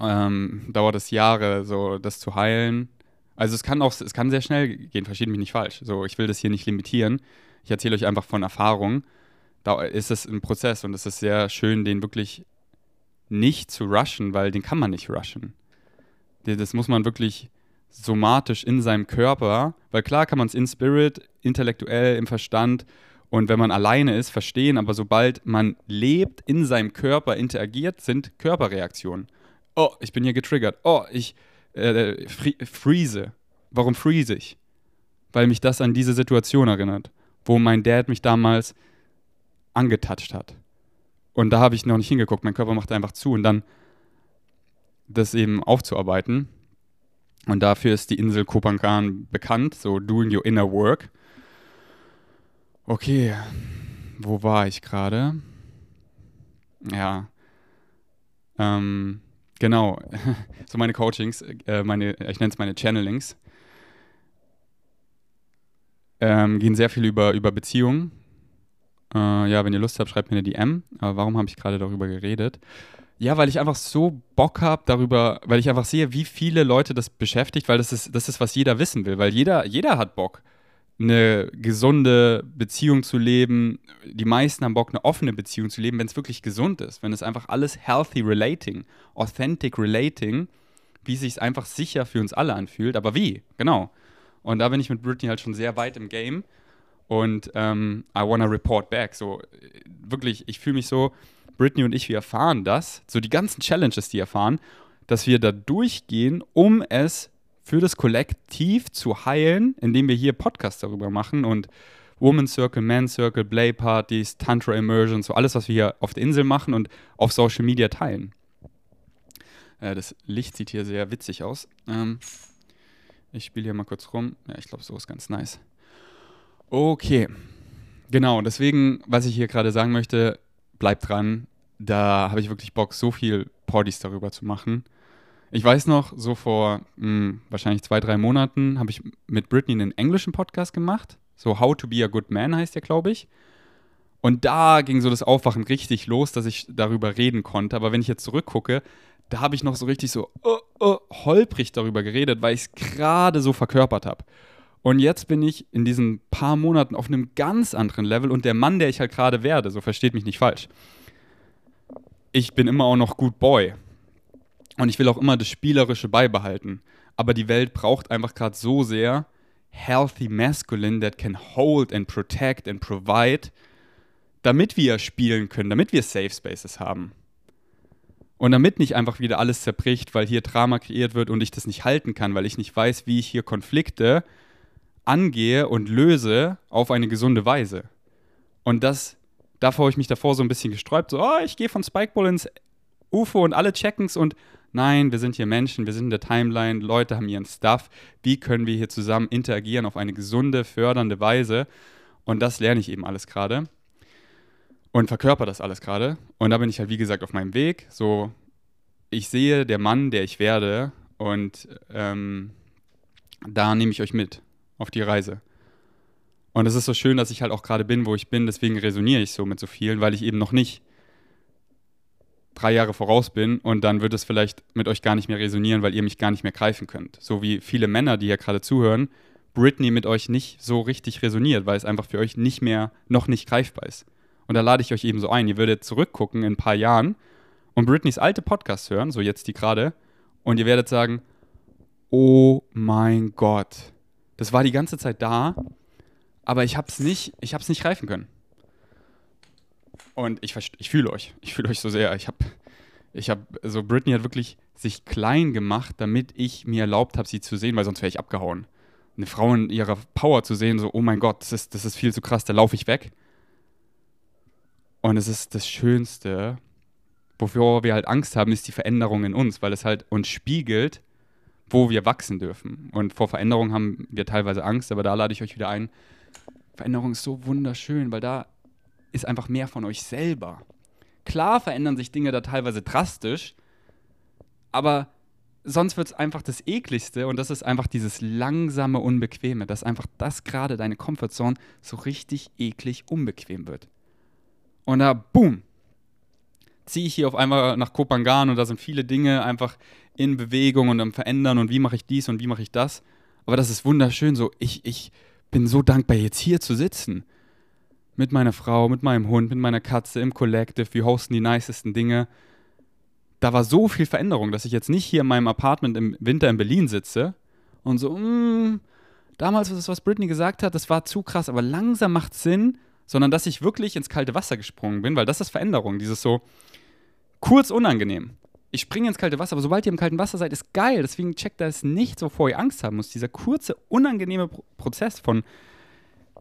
ähm, dauert es Jahre, so das zu heilen. Also es kann auch, es kann sehr schnell gehen, versteht mich nicht falsch. So, ich will das hier nicht limitieren. Ich erzähle euch einfach von Erfahrung. Da ist es ein Prozess und es ist sehr schön, den wirklich nicht zu rushen, weil den kann man nicht rushen. Das muss man wirklich somatisch in seinem Körper, weil klar kann man es in Spirit, intellektuell, im Verstand und wenn man alleine ist, verstehen, aber sobald man lebt, in seinem Körper interagiert, sind Körperreaktionen. Oh, ich bin hier getriggert. Oh, ich äh, freeze. Warum freeze ich? Weil mich das an diese Situation erinnert wo mein Dad mich damals angetatscht hat. Und da habe ich noch nicht hingeguckt. Mein Körper macht einfach zu und dann das eben aufzuarbeiten. Und dafür ist die Insel Kopangan bekannt, so doing your inner work. Okay, wo war ich gerade? Ja, ähm, genau. so meine Coachings, äh, meine, ich nenne es meine Channelings. Ähm, gehen sehr viel über, über Beziehungen. Äh, ja, wenn ihr Lust habt, schreibt mir eine DM. Aber warum habe ich gerade darüber geredet? Ja, weil ich einfach so Bock habe darüber, weil ich einfach sehe, wie viele Leute das beschäftigt, weil das ist, das ist, was jeder wissen will, weil jeder, jeder hat Bock, eine gesunde Beziehung zu leben. Die meisten haben Bock, eine offene Beziehung zu leben, wenn es wirklich gesund ist, wenn es einfach alles healthy relating, authentic relating, wie es sich einfach sicher für uns alle anfühlt. Aber wie? Genau. Und da bin ich mit Britney halt schon sehr weit im Game. Und ähm, I wanna report back. So, wirklich, ich fühle mich so, Britney und ich, wir erfahren das, so die ganzen Challenges, die erfahren, dass wir da durchgehen, um es für das Kollektiv zu heilen, indem wir hier Podcasts darüber machen und Woman Circle, Man Circle, Play Partys, Tantra Immersion, so alles, was wir hier auf der Insel machen und auf Social Media teilen. Äh, das Licht sieht hier sehr witzig aus. Ähm, ich spiele hier mal kurz rum. Ja, ich glaube, so ist ganz nice. Okay. Genau, deswegen, was ich hier gerade sagen möchte, bleibt dran. Da habe ich wirklich Bock, so viel Partys darüber zu machen. Ich weiß noch, so vor mh, hm, wahrscheinlich zwei, drei Monaten habe ich mit Britney einen englischen Podcast gemacht. So How to be a Good Man heißt der, glaube ich. Und da ging so das Aufwachen richtig los, dass ich darüber reden konnte. Aber wenn ich jetzt zurückgucke, da habe ich noch so richtig so uh, uh, holprig darüber geredet, weil ich es gerade so verkörpert habe. Und jetzt bin ich in diesen paar Monaten auf einem ganz anderen Level und der Mann, der ich halt gerade werde, so versteht mich nicht falsch. Ich bin immer auch noch gut Boy. Und ich will auch immer das Spielerische beibehalten. Aber die Welt braucht einfach gerade so sehr healthy masculine that can hold and protect and provide, damit wir spielen können, damit wir Safe Spaces haben. Und damit nicht einfach wieder alles zerbricht, weil hier Drama kreiert wird und ich das nicht halten kann, weil ich nicht weiß, wie ich hier Konflikte angehe und löse auf eine gesunde Weise. Und das, davor habe ich mich davor so ein bisschen gesträubt, so, oh, ich gehe von Spikeball ins UFO und alle checken's und nein, wir sind hier Menschen, wir sind in der Timeline, Leute haben ihren Stuff, wie können wir hier zusammen interagieren auf eine gesunde, fördernde Weise? Und das lerne ich eben alles gerade und verkörper das alles gerade. Und da bin ich halt, wie gesagt, auf meinem Weg. So, ich sehe der Mann, der ich werde, und ähm, da nehme ich euch mit auf die Reise. Und es ist so schön, dass ich halt auch gerade bin, wo ich bin, deswegen resoniere ich so mit so vielen, weil ich eben noch nicht drei Jahre voraus bin und dann wird es vielleicht mit euch gar nicht mehr resonieren, weil ihr mich gar nicht mehr greifen könnt. So wie viele Männer, die hier gerade zuhören, Britney mit euch nicht so richtig resoniert, weil es einfach für euch nicht mehr, noch nicht greifbar ist. Und da lade ich euch eben so ein. Ihr würdet zurückgucken in ein paar Jahren und Britneys alte Podcasts hören, so jetzt die gerade, und ihr werdet sagen, oh mein Gott, das war die ganze Zeit da, aber ich hab's nicht, nicht greifen können. Und ich, ich fühle euch, ich fühle euch so sehr. Ich habe, ich habe, so Britney hat wirklich sich klein gemacht, damit ich mir erlaubt habe, sie zu sehen, weil sonst wäre ich abgehauen. Eine Frau in ihrer Power zu sehen, so, oh mein Gott, das ist, das ist viel zu krass, da laufe ich weg. Und es ist das Schönste, wofür wir halt Angst haben, ist die Veränderung in uns, weil es halt uns spiegelt, wo wir wachsen dürfen. Und vor Veränderung haben wir teilweise Angst, aber da lade ich euch wieder ein. Veränderung ist so wunderschön, weil da ist einfach mehr von euch selber. Klar verändern sich Dinge da teilweise drastisch, aber sonst wird es einfach das ekligste und das ist einfach dieses langsame Unbequeme, dass einfach das gerade deine Comfortzone so richtig eklig unbequem wird. Und da, boom, ziehe ich hier auf einmal nach Kopangan und da sind viele Dinge einfach in Bewegung und am Verändern und wie mache ich dies und wie mache ich das. Aber das ist wunderschön so. Ich, ich bin so dankbar, jetzt hier zu sitzen. Mit meiner Frau, mit meinem Hund, mit meiner Katze im Collective. Wir hosten die nicesten Dinge. Da war so viel Veränderung, dass ich jetzt nicht hier in meinem Apartment im Winter in Berlin sitze und so, mm, damals, was, was Britney gesagt hat, das war zu krass, aber langsam macht es Sinn sondern dass ich wirklich ins kalte Wasser gesprungen bin, weil das ist Veränderung, dieses so kurz unangenehm. Ich springe ins kalte Wasser, aber sobald ihr im kalten Wasser seid, ist geil. Deswegen checkt das nicht, wovor ihr Angst haben müsst. Dieser kurze, unangenehme Prozess von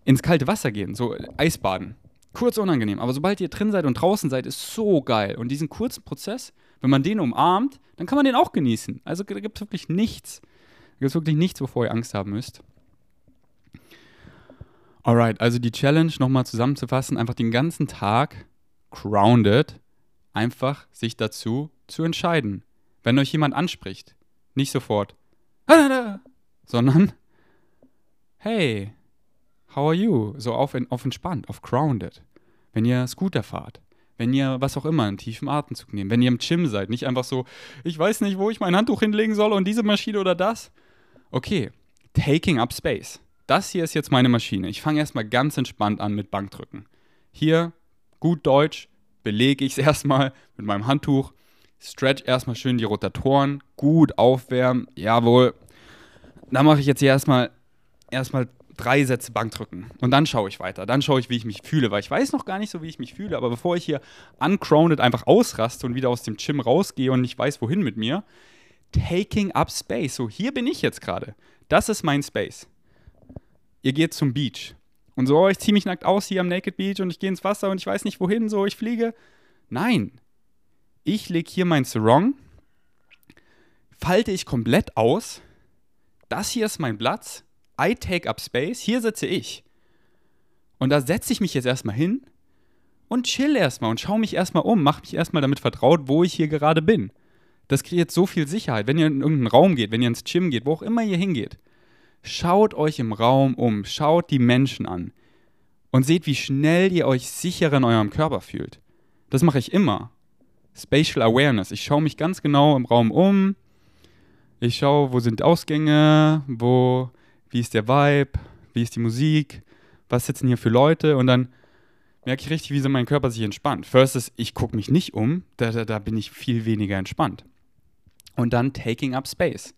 ins kalte Wasser gehen, so Eisbaden. Kurz unangenehm, aber sobald ihr drin seid und draußen seid, ist so geil. Und diesen kurzen Prozess, wenn man den umarmt, dann kann man den auch genießen. Also da gibt es wirklich nichts. Da gibt es wirklich nichts, wovor ihr Angst haben müsst. Alright, also die Challenge nochmal zusammenzufassen, einfach den ganzen Tag grounded, einfach sich dazu zu entscheiden. Wenn euch jemand anspricht, nicht sofort, sondern hey, how are you? So auf, auf entspannt, auf grounded. Wenn ihr Scooter fahrt, wenn ihr was auch immer, einen tiefen Atemzug nehmt, wenn ihr im Gym seid, nicht einfach so, ich weiß nicht, wo ich mein Handtuch hinlegen soll und diese Maschine oder das. Okay, taking up space das hier ist jetzt meine Maschine. Ich fange erstmal ganz entspannt an mit Bankdrücken. Hier, gut Deutsch, belege ich es erstmal mit meinem Handtuch, stretch erstmal schön die Rotatoren, gut aufwärmen, jawohl. Dann mache ich jetzt hier erstmal, erstmal drei Sätze Bankdrücken und dann schaue ich weiter. Dann schaue ich, wie ich mich fühle, weil ich weiß noch gar nicht so, wie ich mich fühle, aber bevor ich hier uncrowned einfach ausraste und wieder aus dem Gym rausgehe und nicht weiß, wohin mit mir, taking up space. So, hier bin ich jetzt gerade. Das ist mein Space ihr geht zum Beach. Und so, oh, ich ziehe mich nackt aus hier am Naked Beach und ich gehe ins Wasser und ich weiß nicht wohin, so, ich fliege. Nein. Ich lege hier mein Sarong, falte ich komplett aus. Das hier ist mein Platz. I take up space. Hier sitze ich. Und da setze ich mich jetzt erstmal hin und chill erstmal und schaue mich erstmal um, mache mich erstmal damit vertraut, wo ich hier gerade bin. Das kreiert so viel Sicherheit. Wenn ihr in irgendeinen Raum geht, wenn ihr ins Gym geht, wo auch immer ihr hingeht, Schaut euch im Raum um, schaut die Menschen an und seht, wie schnell ihr euch sicherer in eurem Körper fühlt. Das mache ich immer. Spatial Awareness. Ich schaue mich ganz genau im Raum um. Ich schaue, wo sind Ausgänge, wo, wie ist der Vibe, wie ist die Musik, was sitzen hier für Leute und dann merke ich richtig, wie so mein Körper sich entspannt. First ist, ich gucke mich nicht um, da, da, da bin ich viel weniger entspannt. Und dann taking up space.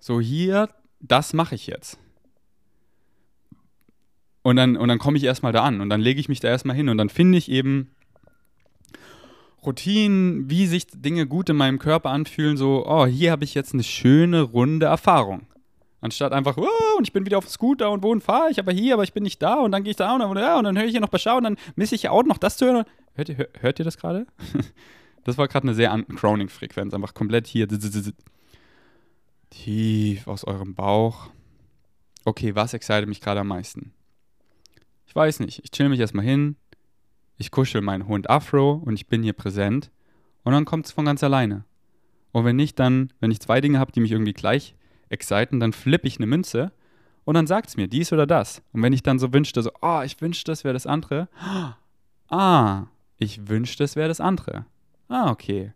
So hier, das mache ich jetzt. Und dann, und dann komme ich erstmal da an und dann lege ich mich da erstmal hin und dann finde ich eben Routinen, wie sich Dinge gut in meinem Körper anfühlen, so, oh, hier habe ich jetzt eine schöne, runde Erfahrung. Anstatt einfach, oh, und ich bin wieder auf dem Scooter und wohin fahre ich, aber hier, aber ich bin nicht da und dann gehe ich da und dann, ja, und dann höre ich hier noch Beschau und dann misse ich ja auch noch das zu hören. Hört ihr, hört ihr das gerade? das war gerade eine sehr Crowning-Frequenz, einfach komplett hier. Tief aus eurem Bauch. Okay, was excited mich gerade am meisten? Ich weiß nicht. Ich chill mich erstmal hin. Ich kuschel meinen Hund Afro und ich bin hier präsent. Und dann kommt es von ganz alleine. Und wenn nicht, dann, wenn ich zwei Dinge habe, die mich irgendwie gleich exciten, dann flippe ich eine Münze und dann sagt es mir dies oder das. Und wenn ich dann so wünschte, so, oh, ich wünschte, das wäre das andere. Ah, ich wünschte, es wäre das andere. Ah, okay.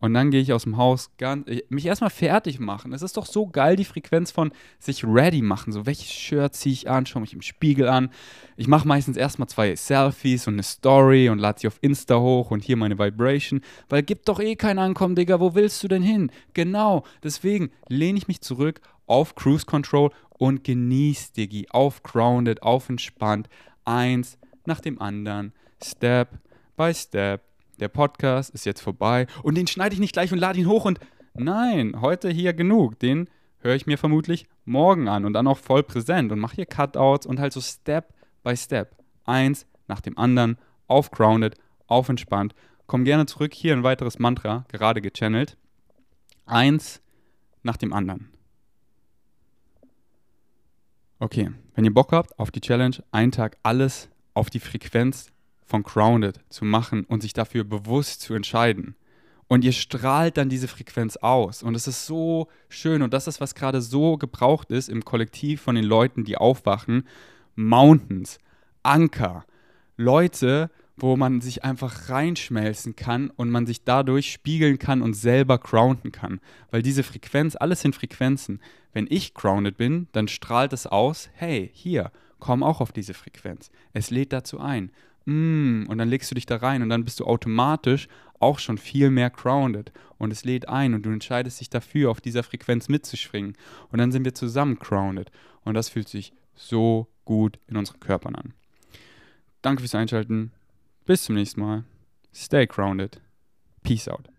Und dann gehe ich aus dem Haus, ganz, mich erstmal fertig machen. Es ist doch so geil, die Frequenz von sich ready machen. So, welches Shirt ziehe ich an, schaue mich im Spiegel an. Ich mache meistens erstmal zwei Selfies und eine Story und lade sie auf Insta hoch und hier meine Vibration. Weil gibt doch eh kein Ankommen, Digga. Wo willst du denn hin? Genau. Deswegen lehne ich mich zurück auf Cruise Control und genieße, Diggi. Auf Grounded, auf entspannt. Eins nach dem anderen. Step by Step der Podcast ist jetzt vorbei und den schneide ich nicht gleich und lade ihn hoch und nein, heute hier genug. Den höre ich mir vermutlich morgen an und dann auch voll präsent und mache hier Cutouts und halt so Step by Step. Eins nach dem anderen, auf grounded, auf entspannt. Komm gerne zurück, hier ein weiteres Mantra, gerade gechannelt. Eins nach dem anderen. Okay, wenn ihr Bock habt auf die Challenge, einen Tag alles auf die Frequenz von Grounded zu machen und sich dafür bewusst zu entscheiden. Und ihr strahlt dann diese Frequenz aus. Und es ist so schön. Und das ist, was gerade so gebraucht ist im Kollektiv von den Leuten, die aufwachen. Mountains, Anker, Leute, wo man sich einfach reinschmelzen kann und man sich dadurch spiegeln kann und selber grounden kann. Weil diese Frequenz, alles sind Frequenzen. Wenn ich grounded bin, dann strahlt es aus, hey, hier, komm auch auf diese Frequenz. Es lädt dazu ein mm, und dann legst du dich da rein und dann bist du automatisch auch schon viel mehr grounded und es lädt ein und du entscheidest dich dafür, auf dieser Frequenz mitzuschwingen und dann sind wir zusammen grounded und das fühlt sich so gut in unseren Körpern an. Danke fürs Einschalten. Bis zum nächsten Mal. Stay grounded. Peace out.